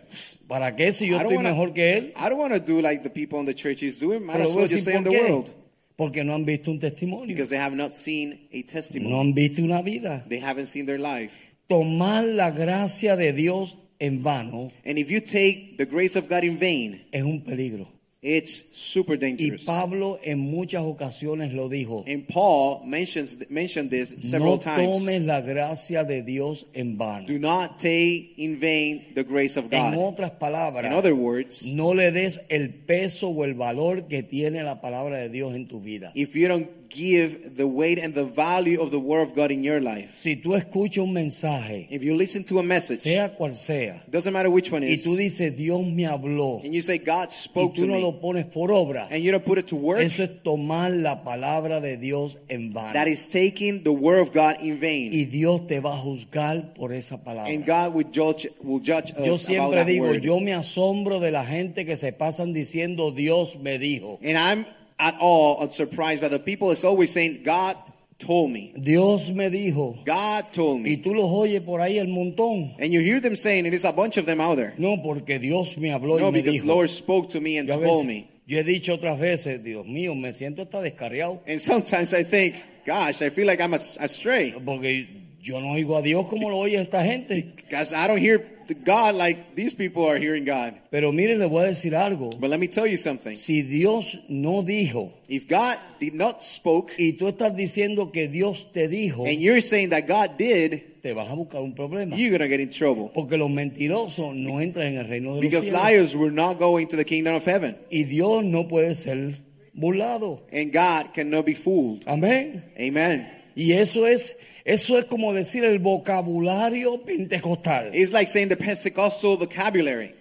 ¿para qué si yo I don't estoy wanna- mejor que él? I don't want to do like the people in the church is doing. Might as well just stay in the world Porque no han visto un testimonio, because they have not seen a testimony. no han visto una vida. They haven't seen their life. Tomar la gracia de Dios en vano And if you take the grace of God in vain, es un peligro. It's super Y dangerous. Pablo en muchas ocasiones lo dijo. And Paul mentions mentioned this several No times. tomes la gracia de Dios en vano. Do not take in vain the grace of En God. otras palabras, In other words, no le des el peso o el valor que tiene la palabra de Dios en tu vida. if you don't give the weight and the value of the word of God in your life. Si tú escuchas un mensaje, If you listen to a message, sea cual sea, doesn't matter which one y is, tú dices, Dios me habló, and you say, God y spoke tú to no me, lo pones por obra, and you don't put it to work, eso es tomar la palabra de Dios en vano. that is taking the word of God in vain. Y Dios te va a juzgar por esa palabra. And God will judge, will judge us Yo about siempre that digo, word. yo me asombro de la gente que se pasan diciendo Dios me dijo. And I'm at all surprised by the people that's always saying, God told me. Dios me dijo. God told Y me. tú los oyes por ahí el montón. And you hear them saying, it is a bunch of them out there. No, porque Dios me habló No, y me because dijo. Lord spoke to me and Yo, told veces- me. yo he dicho otras veces, Dios mío, me siento hasta descarriado. And sometimes I think, gosh, I feel like I'm as- astray. Porque yo no oigo a Dios como lo oye esta gente. Because I don't hear God like these people are hearing God. Pero mire, le voy a decir algo. But let me tell you something. Si Dios no dijo If God did not spoke, y tú estás diciendo que Dios te dijo, and you're saying that God did, te vas a buscar un problema. you're to get in trouble. Porque los mentirosos no entran en el reino de los Because cielos. liars will not go into the kingdom of heaven. Y Dios no puede ser burlado. And God cannot be fooled. Amén. Amen. Y eso es, eso es como decir el vocabulario pentecostal. It's like saying the Pentecostal vocabulary.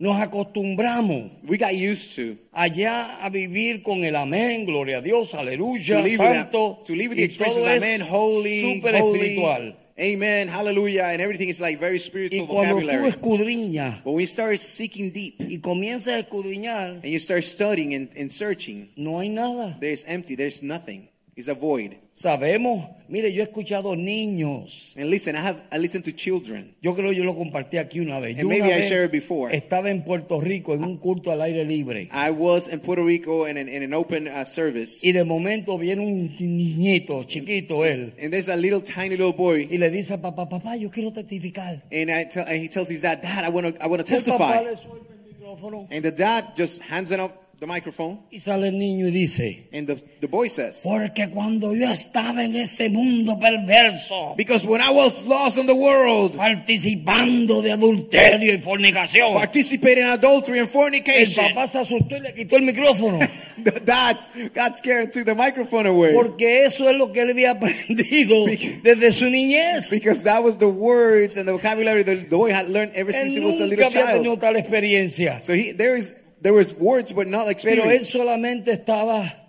Nos acostumbramos We got used to. allá a vivir con el amén, gloria a Dios, aleluya, To santo. to live with the y expressions, amen, holy, súper holy, espiritual. amen, hallelujah, and everything is like very Y spiritual cuando tú vocabulary. escudriñas But when you start seeking deep y comienzas a escudriñar, and you start studying and, and searching, no hay nada. there's empty, there's nothing. It's a void. Sabemos, mire, yo he escuchado niños. And listen, I have I listen to children. Yo creo yo lo compartí aquí una vez. And Yo maybe una I vez shared it before. estaba en Puerto Rico en un culto al aire libre. I was in Puerto Rico in an, in an open uh, service, Y de momento viene un niñito, chiquito él, and there's a little tiny little boy, y le dice a papá, papá, yo quiero testificar. and, I tell, and he tells his dad, Dad, I want to I want to El papá testify. le suelta el micrófono And the dad just hands it up the microphone, y sale el niño y dice, and the, the boy says, porque cuando yo estaba en ese mundo perverso, Because when I was lost in the world, participando de adulterio y fornicación, participating in adultery and el fornication, papá se asustó y le quitó el micrófono. (laughs) the dad got scared and took the microphone away. Porque eso es lo que él había aprendido (laughs) Because- desde su niñez. Because that was the words and the vocabulary that the boy had learned ever since he was a nunca little había tenido child. tal experiencia. So he there is there was words but not Pero él solamente estaba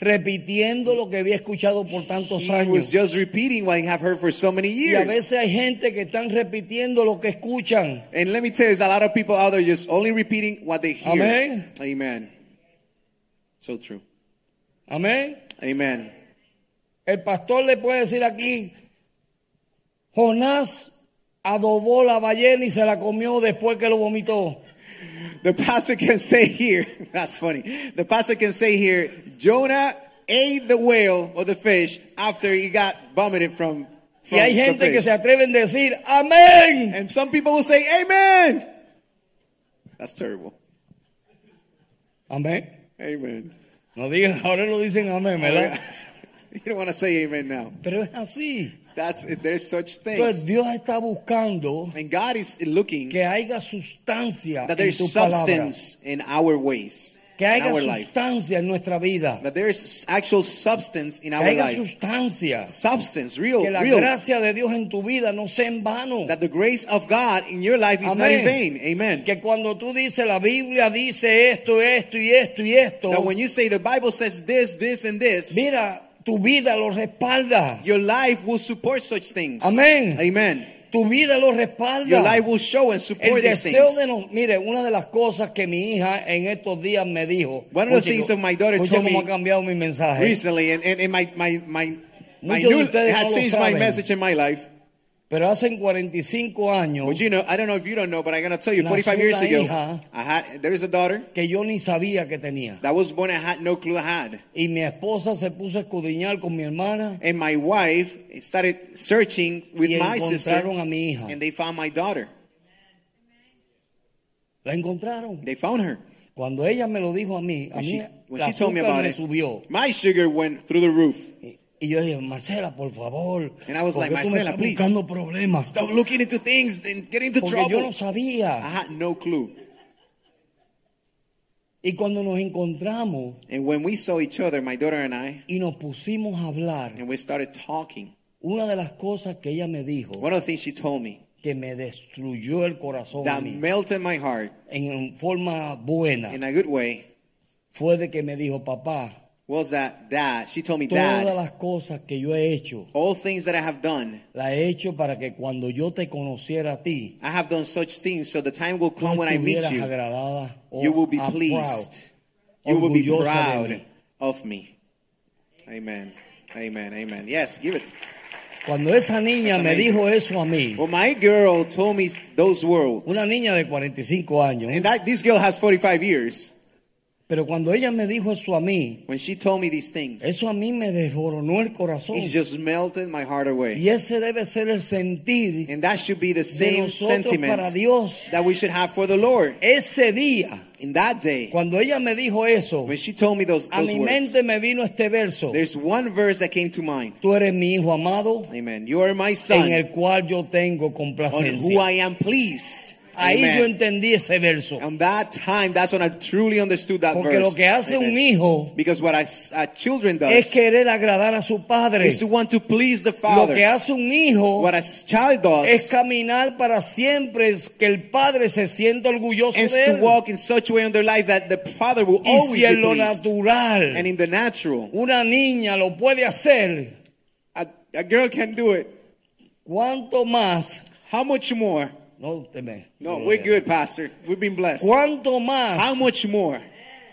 repitiendo lo que había escuchado por tantos He was años. just repeating what he have heard for so many Y a years. veces hay gente que están repitiendo lo que escuchan. And let me tell you, there's a lot of people out there just only repeating what they hear. Amen. Amen. So true. Amén. Amen. El pastor le puede decir aquí, Jonás adobó la ballena y se la comió después que lo vomitó. The pastor can say here, (laughs) that's funny. The pastor can say here, Jonah ate the whale or the fish after he got vomited from, Y from hay the gente que se atreven a decir, amén. And some people will say, Amen. That's terrible. Amén. Amen. No digan, ahora lo dicen amén, ¿verdad? (laughs) You don't want to say amen now. Pero es así. That's there's such things. Dios está buscando And God is looking que haya sustancia that en there's substance in our ways, Que haya our life. sustancia en nuestra vida. That there's actual substance in Que our haya life. sustancia. Substance, real, Que la real. gracia de Dios en tu vida no sea en vano. That the grace of God in your life is not in Amén. vain. Amen. Que cuando tú dices la Biblia dice esto, esto y esto y esto, That when you say the Bible says this, this, and this, mira, tu vida lo respalda. your life will support such things. Amén. Amen. Tu vida lo respalda. Your life will show and El support these deseo things. de nos, mire, una de las cosas que mi hija en estos días me dijo. One of the things that my daughter told me ha cambiado mi mensaje. recently, and, and, and my, my, my, my new, has no changed my message in my life. Pero hace 45 años But you know, I don't know if you don't know, but I'm going to tell you, Nació 45 years una ago, hija. I had, there is a daughter que yo ni sabía que tenía. that was born I had no clue I had. Y mi esposa se puso a escudriñar con mi hermana And my wife started searching with y my sister, encontraron a mi hija. and they found my daughter. La encontraron. They found her. Cuando ella me lo dijo a mí, a When mí she, when la she told me about me it, subió. my sugar went through the roof. Y, y yo dije, Marcela, por favor, And I was ¿por like, "Marcela, please, buscando problemas? Stop looking into things and get into Porque yo trouble. no I sabía. had no clue. Y cuando nos encontramos And when we saw each other, my daughter and I, y nos pusimos a hablar, and we started talking, una de las cosas que ella me dijo one of the things she told me que me destruyó el corazón that mí, melted my heart en forma buena in a good way fue de que me dijo, papá, was that, Dad, she told me, todas Dad, las cosas que yo he hecho, all things that I have done, las he hecho para que cuando yo te conociera a ti, I have done such things, so the time will come when I meet you, agradada you will be pleased. proud, You will be proud of me. Amen. Amen. Amen. Yes, give it. Cuando esa niña me dijo eso a mí, Well, my girl told me those words. una niña de 45 años, And that this girl has 45 years. Pero cuando ella me dijo eso a mí, When she told me these things, eso a mí me desboronó el corazón. it just melted my heart away. Y ese debe ser el sentir And that should be the same nosotros para sentiment Dios. that we should have for the Lord. Ese día, In that day, cuando ella me dijo eso, when she told me those, a those mi words, mente me vino este verso. there's one verse that came to mind. Tú eres mi hijo amado, Amen. You are my en son, el cual yo tengo on who complacencia. I am pleased. Ahí yo Amen. entendí ese verso. And that time, that's when I truly understood that Porque verse. lo que hace Amen. un hijo Because what a, a children does es querer agradar a su padre. is to want to please the Lo Father. que hace un hijo What a child does es caminar para siempre, es que el padre se sienta orgulloso is de to él. walk in such a way in their life that the Father will Y always si be en lo pleased. natural And in the natural, una niña lo puede hacer, a, a girl can do it. ¿cuánto más? How much more? No te. No, we're good, Pastor. We've been blessed. ¿Cuánto How much more?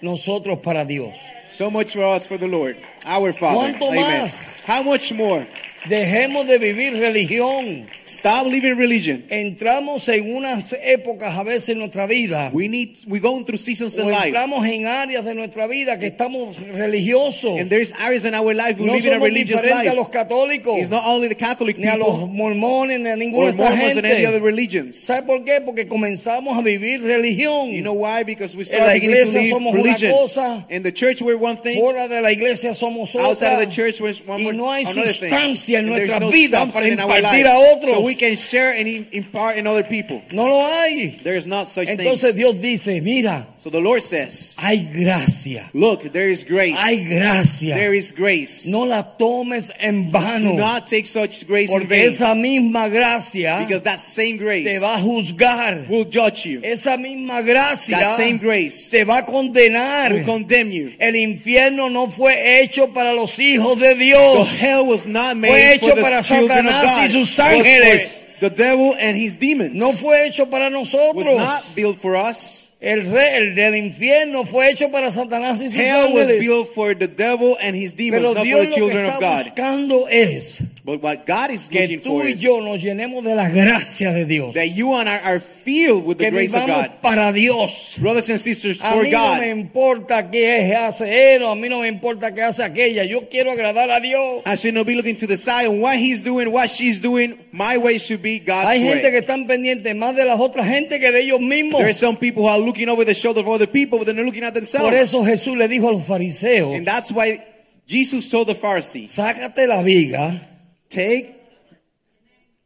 nosotros para Dios? So much for us, for the Lord, our Father. ¿Cuánto Amen. más? How much more? Dejemos de vivir religión. Stop living religion. Entramos en unas épocas a veces en nuestra vida. We need. We're going through seasons in life, entramos en áreas de nuestra vida que estamos religiosos. and there's areas in our life we No live in a religious diferentes a life. los católicos, It's not only the Catholic ni a los people mormones, ni a ninguna esta Mormons and any other gente. religions. ¿Sabe por qué? Porque comenzamos a vivir religión. You know why? Because we start beginning to iglesia live somos una religion. cosa, In the church we're one thing. Fuera de la iglesia somos Outside of otra. the church we're one Y more, no hay another thing. Sustancia en And there's nuestra no vida substance para in impartir a otros. So we can share and im- impart in other people. No lo hay. There is not such Entonces things. Dios dice, mira, So the Lord says, hay gracia. look, there is grace. Hay gracia. There is grace. No la tomes en Do vano. not take such grace in Porque vain. esa misma gracia Because that same grace te va a juzgar. will judge you. Esa misma gracia That same grace te va a condenar. will condemn you. El infierno no fue hecho para los hijos de The Dios. hell was not Fue hecho para Satanás y sus was ángeles. the devil and his demons. No fue hecho para was nosotros. not built for us. El rey el del infierno fue hecho para Satanás y sus Hell was ángeles. built for the devil and his demons, Pero not Dios for the children of God. buscando es But what God is que looking tú for y is yo nos llenemos de la gracia de Dios. that you and I are filled with the Que grace of vivamos God. para Dios. Brothers and sisters, A for mí no me God. importa qué hace él o a mí no me importa qué hace aquella. Yo quiero agradar a Dios. I should not be looking to the side and what he's doing, what she's doing. My way should be God's Hay gente que way. están pendientes más de las otras gente que de ellos mismos. There are some people who are looking over the shoulder of other people, but they're not looking at Por themselves. eso Jesús le dijo a los fariseos, And that's why Jesus told the Pharisees, sácate la viga. take,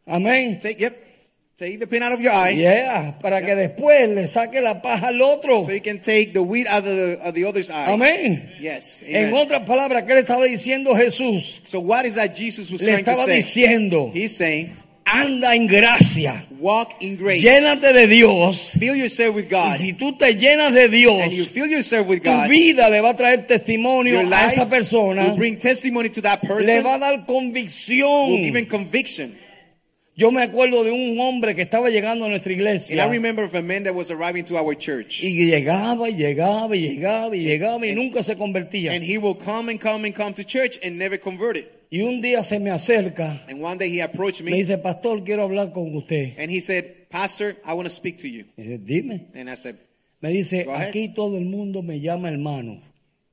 Amén. take, yep, take the pin out of your eye. Yeah, para que después le saque la paja al otro. So you can take the weed out of the, of the other's eye. Amén. Yes. En amen. otras palabras, ¿qué le estaba diciendo Jesús? So what is that Jesus was Le trying to estaba say? diciendo, He's saying, anda en gracia, walk in grace. llénate de Dios. Fill yourself with Y God. si tú te llenas de Dios, and you fill yourself with tu God. vida le va a traer testimonio a esa persona, will bring testimony to that le person. va a dar Will give him convicción. conviction. Yo me acuerdo de un hombre que estaba llegando a nuestra And I iglesia remember of a man that was arriving to our church. y llegaba y llegaba y llegaba y llegaba y nunca se convertía. And he will come and come and come to church and never converted. Y un día se me acerca, And one day he approached me me dice, pastor, quiero hablar con usted. and he said, Pastor, I want to speak to you. Y dice, dime. And I said, Me dice, aquí todo el mundo me llama hermano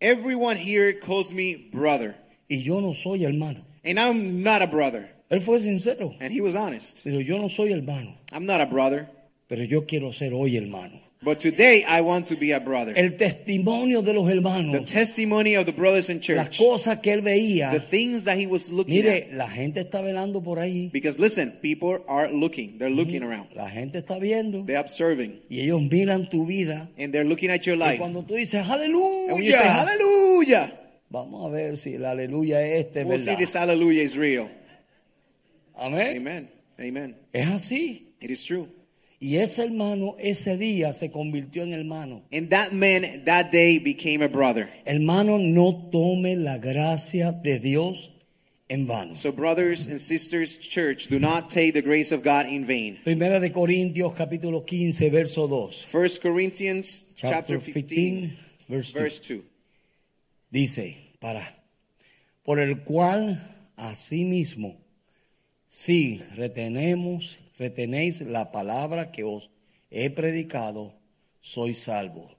Everyone here calls me brother. y yo no soy hermano. And I'm not a brother. Él fue sincero. And he was honest. Dijo, yo no soy hermano, I'm not a brother, pero yo quiero ser hoy hermano. But today I want to be a brother. El testimonio de los hermanos. The testimony of the brothers in church. las cosas que él veía. the things that he was looking Mire, at. la gente está velando por ahí. Because listen, people are looking. They're looking around. La gente está viendo. They're observing. Y ellos miran tu vida. And they're looking at your Y life. cuando tú dices, And when you say aleluya. Vamos a ver si el aleluya este es we'll see verdad. this hallelujah is real. Amén. Amen. Amen. Es así. It is true. Y ese hermano ese día se convirtió en hermano. And that man that day became a brother. Hermano, no tome la gracia de Dios en vano. So, brothers and sisters, church, do not take the grace of God in vain. Primera de Corintios capítulo 15 verso 2. First Corinthians Chapter chapter 15, 15 verse 2. verse 2. Dice, para, por el cual asimismo, si retenemos, retenéis la palabra que os he predicado, sois salvos.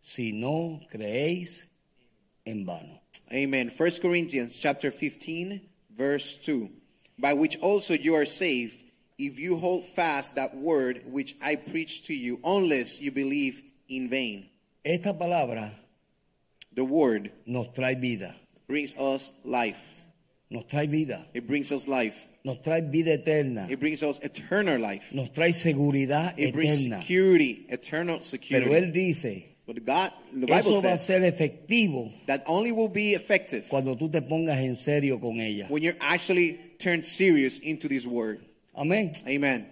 Si no creéis en vano. Amen. First Corinthians chapter 15, verse 2. By which also you are saved, if you hold fast that word which I preached to you, unless you believe in vain. Esta palabra The word nos trae vida, brings us life. Nos trae vida, It brings us life. nos trae vida eterna, It brings us eternal life. nos trae seguridad It brings eterna. security, eternal Pero security. él dice, But God, the Bible eso va a ser efectivo that only will be effective cuando tú te pongas en serio con ella. when you're actually turned serious into this word. Amén. Amen.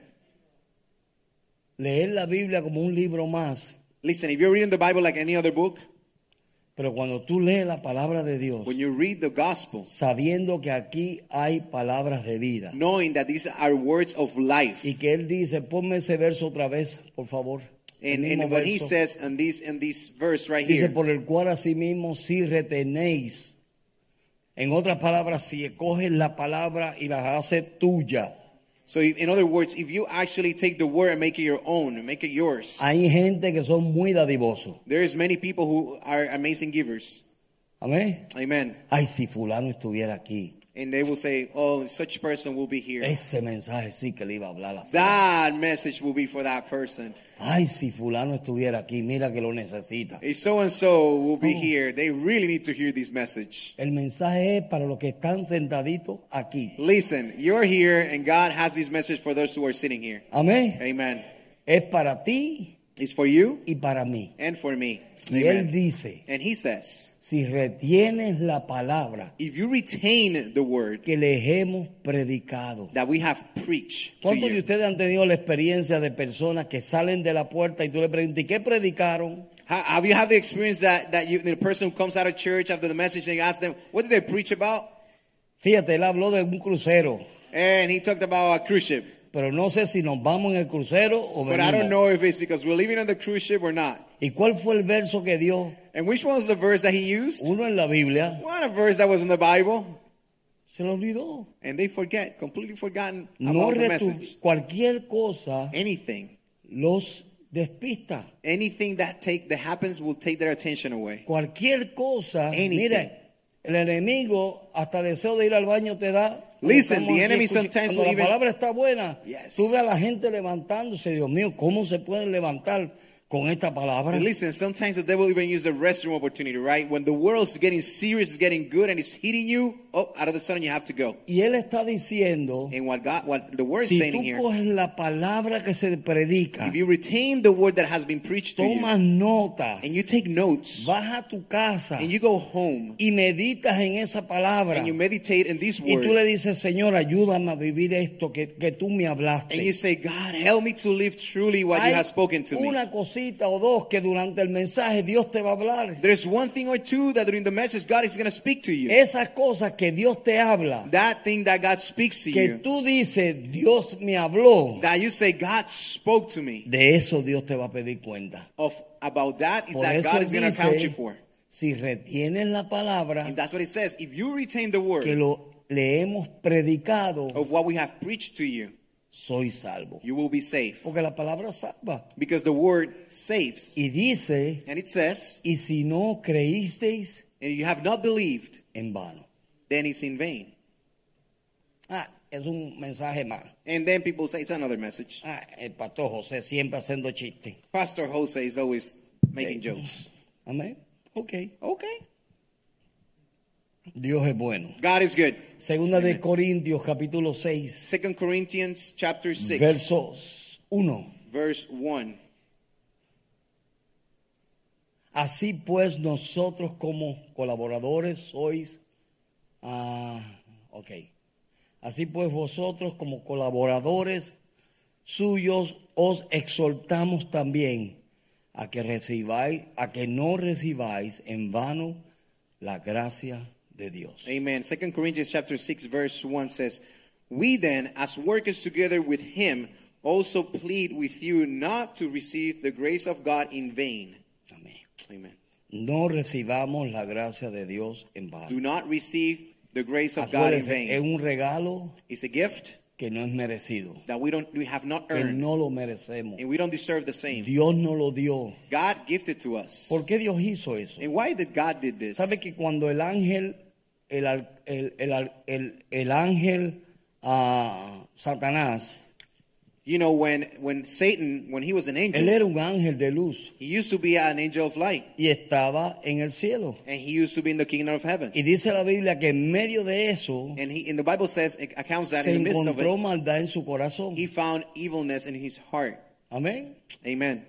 Leer la Biblia como un libro más, Listen, if you're reading the Bible like any other book, pero cuando tú lees la palabra de Dios, when you read the gospel, sabiendo que aquí hay palabras de vida, knowing that these are words of life. y que él dice, ponme ese verso otra vez, por favor. And, and what he verso. says in this in this verse right Dice, here, por el cual asimismo si retenéis. En otras palabras, si escoges la palabra y la haces tuya. So in other words, if you actually take the word and make it your own, and make it yours, Hay gente que son muy dadivosos. there's many people who are amazing givers. Amén. Amen. Ay, si fulano estuviera aquí. And they will say, "Oh, such person will be here." Ese mensaje sí que le iba a hablar a. That message will be for that person. Ay, si fulano estuviera aquí, mira que lo necesita. A so and so will be Oh. here. They really need to hear this message. El mensaje es para los que están sentaditos aquí. Listen, you're here, and God has this message for those who are sitting here. Amén. Amen. Es para ti It's for you y para mí. and for me. Y él dice, And He says, si retienes la palabra if you retain the word que les hemos predicado. that we have preached to ¿Cuántos de ustedes han tenido la experiencia de personas que salen de la puerta y tú le preguntas, ¿y qué predicaron? Ha- have you had the experience that that you, the person who comes out of church after the message and you ask them, what did they preach about? Fíjate, él habló de un crucero, And he talked about a cruise ship. pero no sé si nos vamos en el crucero o But I don't know if it's because we're living on the cruise ship or not. ¿Y cuál fue el verso que dio? And which one was the verse that he used? Uno en la Biblia, What a verse that was in the Bible. se lo olvidó. And they forget, completely forgotten No about the message. cualquier cosa Anything, los despista. anything that take that happens will take their attention away. Cualquier cosa, Anything. mire, el enemigo hasta deseo de ir al baño te da. Listen, the enemy sometimes will la even- palabra está buena, Yes. tú ves a la gente levantándose, Dios mío, ¿cómo se pueden levantar con esta palabra? Listen, sometimes the devil even uses a restroom opportunity, right? When the world's getting serious, it's getting good, and it's hitting you, oh, out of the sudden you have to go. Y él está diciendo, And what God, what the word is si saying tú here, coges la palabra que se predica, if you retain the word that has been preached to you, notas, and you take notes, vas a tu casa and you go home, y meditas en esa palabra. and you meditate in this Y tú le word, dices, Señor, ayúdame a vivir esto que, que tú me hablaste. and you say, God, help me to live truly what Hay you have spoken to me. Cosita o dos que durante el mensaje Dios te va a hablar. There's one thing or two that during the message God is going to speak to you. Esas cosas que Dios te habla, That thing that God speaks to que you, tú dices, Dios me habló, that you say, God spoke to me. de eso Dios te va a pedir cuenta. Of about that is Por that God is going to count you for. si retienes la palabra And that's what it says. If you retain the word que lo, le hemos predicado, of what we have preached to you, soy salvo. you will be safe. Porque la palabra salva. Because the word saves. Y dice, And it says, y si no creísteis, and you have not believed, en vano. then it's in vain. Ah, es un mensaje más. And then people say it's another message. Ah, el pastor José siempre haciendo chistes. Pastor Jose is always making Okay. jokes. Amén. Ok. Okay. Dios es bueno. God is good. Segunda de Corintios capítulo 6, Second Corinthians chapter 6, versos 1. verse 1. Así pues nosotros como colaboradores sois, ah, ok. Así pues vosotros como colaboradores suyos os exhortamos también a que recibáis, a que no recibáis en vano la gracia de Dios. Amen. Second Corinthians chapter 6 verse 1 says, We then, as workers together with him, also plead with you not to receive the grace of God in vain. Amén. Amen. No recibamos la gracia de Dios en vano. Do not receive the grace of God in Acuérdense, es vain. un regalo It's a gift que no es merecido, that we don't we have not que earned no lo merecemos. and we don't deserve the same. Dios no lo dio. God gifted to us. ¿Por qué Dios hizo eso? And why did God did this? ¿Sabe que cuando el ángel, el, el, el el- el ángel ah, Satanás, You know when when Satan when he was an él angel, era un ángel de luz he used to be an angel of light y estaba en el cielo. and he used to be in the kingdom of heaven. Y dice la Biblia que en medio de eso And he in the Bible says it accounts that se in the midst of encontró it maldad en su corazón. he found evilness in his heart. Amén. Amen.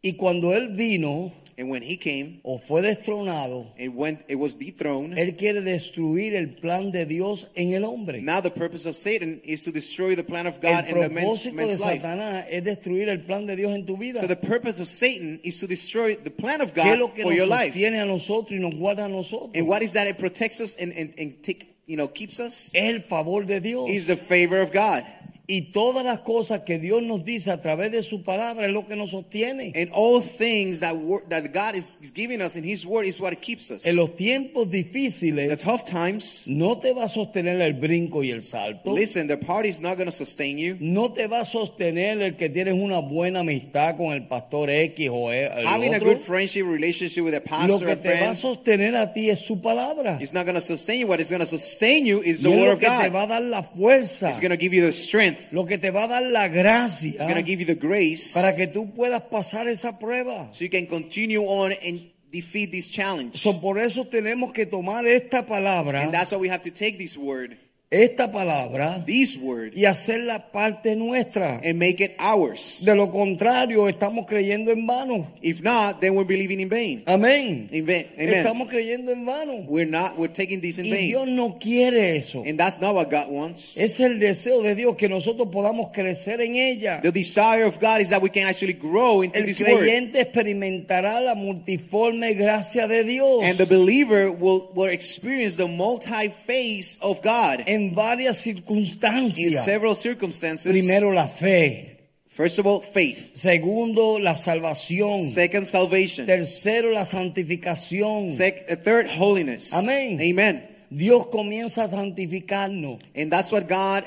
Y cuando él vino And when he came, o fue destronado, it went it was dethroned. él quiere destruir el plan de Dios en el hombre. Now the purpose of Satan is to destroy the plan of El God in the man's, man's life. Es destruir el plan de Dios en tu vida. So the purpose of Satan is to destroy the plan of ¿Qué es God for nos your life. a nosotros y nos guarda a nosotros? And what is that? It protects us and, and, and take, you know, keeps us. El favor de Dios. Is the favor of God. Y todas las cosas que Dios nos dice a través de su palabra es lo que nos sostiene. And all things that that God is, giving us in His Word is what keeps us. En los tiempos The difíciles tough times, no te va a sostener el brinco y el salto. listen, the party is not going to sustain you. No te va a sostener el que tienes una buena amistad con el pastor X o el Having a otro. good friendship relationship with a Lo pastor que or te va a sostener a ti es su palabra. is not going to sustain you. What is going to sustain you is Y the Word lo of que te va a God. dar la fuerza. It's going to give you the strength. Lo que te va a dar la gracia It's going to give you the grace para que tú puedas pasar esa prueba. so you can continue on and defeat this challenge. So, por eso tenemos que tomar esta palabra, And that's why we have to take this word, esta palabra, this word, y hacerla parte nuestra. and make it ours. De lo contrario, estamos creyendo en vano. If not, then we're believing in vain. Amén. In vain. Amen. Estamos creyendo en vano. We're not. We're taking this in Y vain. Dios no quiere eso. And that's not what God wants. Es el deseo de Dios que nosotros podamos crecer en ella. The desire of God is that we can actually grow into El this word. creyente experimentará la multiforme gracia de Dios And the believer will, will experience the multi-phase of God en varias in circunstancias. several circumstances. Primero la fe. First of all, faith. Segundo, la salvación. Second, salvation. Tercero, la santificación. Sec- uh, third, holiness. Amén. Amen. Dios comienza a santificarnos And that's what God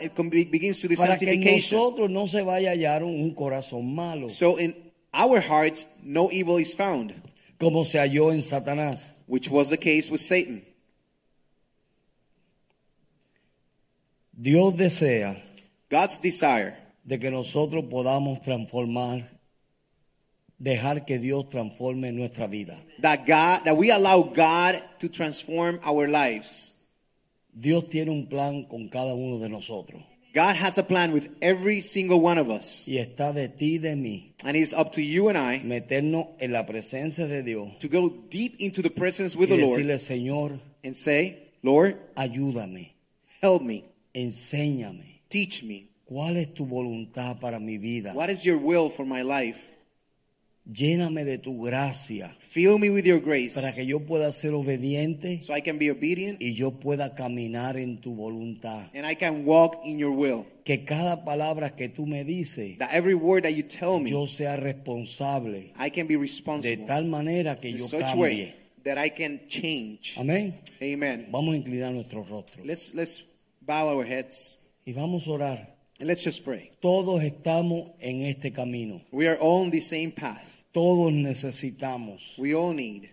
begins to do para que nosotros no se vaya a hallar un corazón malo, So in our hearts, no evil is found, como se halló en Satanás. which was the case with Satan. Dios desea God's desire de que nosotros podamos transformar, dejar que Dios transforme nuestra vida. that God that we allow God to transform our lives. Dios tiene un plan con cada uno de nosotros God has a plan with every single one of us. y está de ti de mí And it's up to you and I meternos en la presencia de Dios to go deep into the presence with y the Lord decirle, Señor, and say, Lord, ayúdame, help me, enséñame. teach me. ¿Cuál es tu voluntad para mi vida? What is your will for my life? Lléname de tu gracia Fill me with your grace para que yo pueda ser obediente so I can be obedient y yo pueda caminar en tu voluntad. and I can walk in your will. Que cada palabra que tú me dices, That every word that you tell me, yo sea responsable I can be de responsible tal manera que in yo such cambie. way that I can change. Amén. Amen. Vamos a inclinar nuestro rostro Let's let's bow our heads y vamos a orar. and let's just pray. Todos estamos en este camino. We are all on the same path. Todos necesitamos. We all need.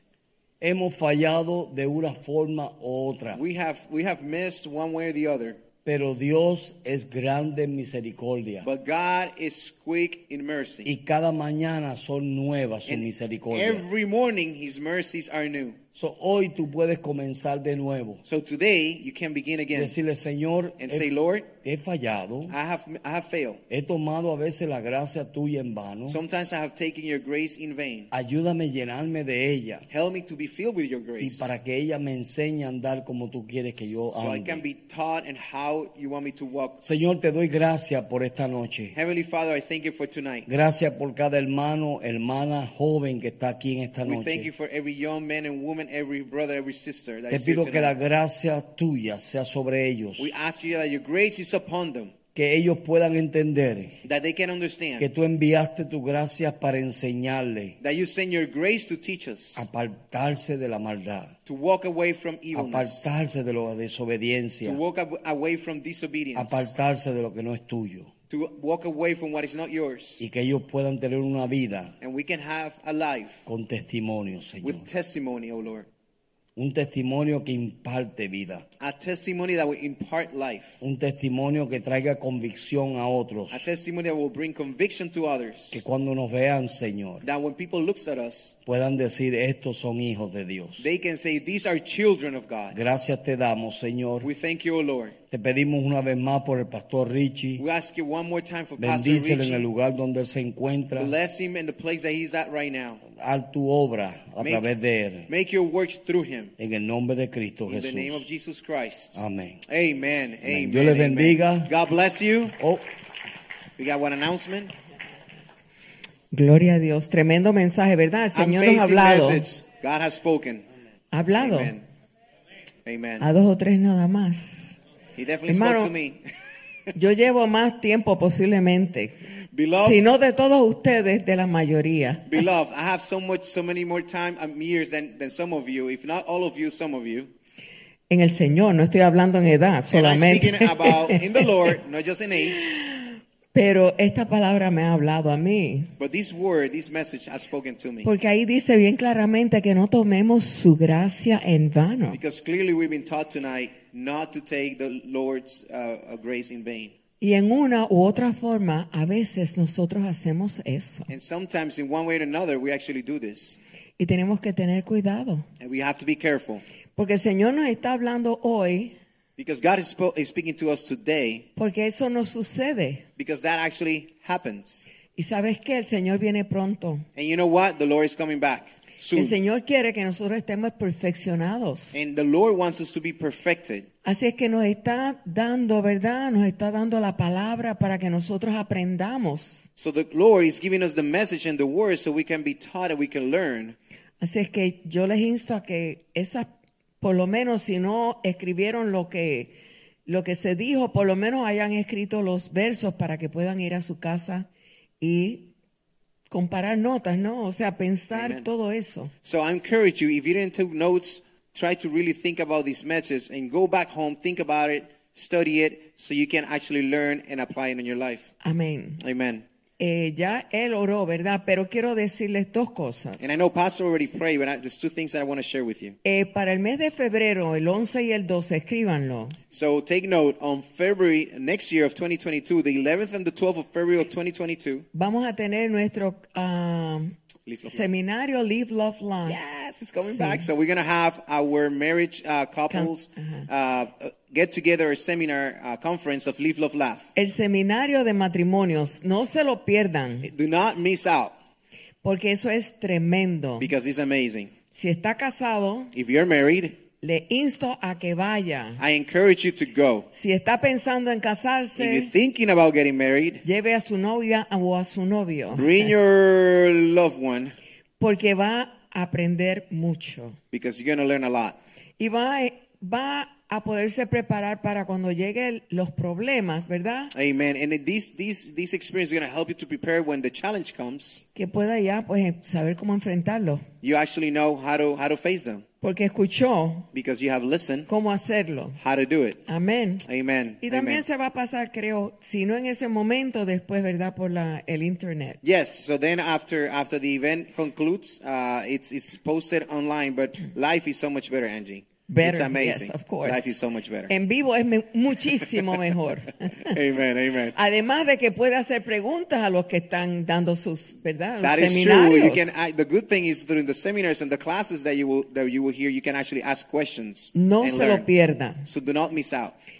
Hemos fallado de una forma u otra. We have we have missed one way or the other, Pero Dios es grande en misericordia. But God is quick in mercy. Y cada mañana son nuevas sus misericordias. every morning his mercies are new. So, hoy tú puedes comenzar de nuevo. So today you can begin again Decirle, Señor, and he, say, Lord, he fallado. I have I have failed. He tomado a veces la gracia tuya en vano. Sometimes I have taken your grace in vain. Ayúdame a llenarme de ella. Help me to be filled with your Y grace. para que ella me enseñe a andar como tú quieres que yo So I can ande. be taught and how you want me to walk. Señor, te doy gracias por esta noche. Heavenly Father, I thank you for tonight. Gracias por cada hermano, hermana joven que está aquí en esta We thank noche. you for every young man and woman, every brother, every sister that Te is here pido que la tonight. gracia tuya sea sobre ellos. We ask you that your grace is upon them, Que ellos puedan entender that they can understand que tú enviaste tu gracia para enseñarle that you send your grace to teach us a apartarse de la maldad, to walk away from evilness, apartarse de la to desobediencia, walk ab- away from disobedience, apartarse de lo que no es tuyo. To walk away from what is not yours, Y que ellos puedan tener una vida and we can have a life con testimonio, Señor. with testimony, O Lord. Un testimonio que imparte vida. A testimony that will impart life. Un testimonio que traiga convicción a otros. A testimony that will bring conviction to others. Que cuando nos vean, Señor, That when people looks at us, puedan decir, estos son hijos de Dios. they can say, These are children of God. Gracias te damos, Señor. We thank you, O Lord. Te pedimos una vez más por el pastor Richie. We ask you one more time for Pastor Bendícelo en el Richie. lugar donde él se encuentra. Bless him in the place that he's at right now. Haz tu obra a Make- través de él. Make your works through him. En el nombre de Cristo In the name of Jesús. Jesus Christ. Amén. Amen. Amen. Dios les amen. bendiga. God bless you. Oh, We got one announcement. Gloria a Dios. Tremendo mensaje, ¿verdad? El Señor nos ha Amazing hablado. message. God has spoken. Ha hablado. Amen. Amen. A dos o tres nada más. He definitely Hermano, spoke to me. (laughs) Yo llevo más tiempo posiblemente. Beloved, Si no de todos ustedes, de la mayoría. beloved, I have so much, so many more time, um, years than, than some of you. If not all of you, some of you. En el Señor, no estoy hablando en edad And I'm solamente. speaking about in the Lord, (laughs) not just in age. Pero esta palabra me ha hablado a mí. But this word, this message has spoken to me. Porque ahí dice bien claramente que no tomemos su gracia en vano. Because clearly we've been taught tonight not to take the Lord's uh, uh, grace in vain. Y en una u otra forma, a veces nosotros hacemos eso. And sometimes, in one way or another, we actually do this. Y tenemos que tener cuidado. And we have to be careful. Porque el Señor nos está hablando hoy, Because God is, is speaking to us today, porque eso no sucede. because that actually happens. Y sabes que el Señor viene pronto. And you know what? The Lord is coming back soon. El Señor quiere que nosotros estemos perfeccionados. And the Lord wants us to be perfected. Así es que nos está dando, ¿verdad? Nos está dando la palabra para que nosotros aprendamos. So the Lord is giving us the message and the word so we can be taught and we can learn. Así es que yo les insto a que esas, por lo menos si no escribieron lo que, lo que se dijo, por lo menos hayan escrito los versos para que puedan ir a su casa y comparar notas, ¿no? O sea, pensar Amen. todo eso. So I encourage you, if you didn't take notes, try to really think about these messages and go back home, think about it, study it, so you can actually learn and apply it in your life. Amén. Amen. Eh, ya él oró, ¿verdad? Pero quiero decirles dos cosas. And I know Pastor already prayed, but I, there's two things that I want to share with you. Eh, para el mes de febrero, el 11 y el 12, escríbanlo. So take note, on February next year of 2022, the 11th and the 12th of February of 2022, Vamos a tener nuestro ah, Live Love seminario Live Love Life. Yes, it's coming back. So we're gonna have our marriage uh, couples uh, get together a seminar uh, conference of Live, Love, Laugh. El seminario de matrimonios, no se lo pierdan, Do not miss out porque eso es tremendo. because it's amazing. Si está casado, If you're married, le insto a que vaya. I encourage you to go. Si está pensando en If you're casarse, thinking about getting married, lleve a su novia o a su novio, bring (laughs) your loved one porque va a aprender mucho. because you're gonna learn a lot. Y va, va a poderse preparar para cuando lleguen los problemas, ¿verdad? Amen. And this this this experience is gonna help you to prepare when the challenge comes. Que pueda ya pues saber cómo enfrentarlo. You actually know how to how to face them Porque escuchó because you have listened cómo hacerlo. how to do it. Amén. Amen. Y también Amen. se va a pasar, creo, si no en ese momento, después, ¿verdad? Por la, el internet. Yes. So then after after the event concludes, uh, it's it's posted online. But life is so much better, Angie. Better, It's amazing. yes, of course. Life is so much better. En vivo es me- muchísimo mejor. (laughs) amen, amen. Además de que puede hacer preguntas a los que están dando sus, ¿verdad? Los That is true. You can. The good thing is during the seminars and the classes that you will that you will hear, you can actually ask questions no se learn. lo pierda. So do not miss out.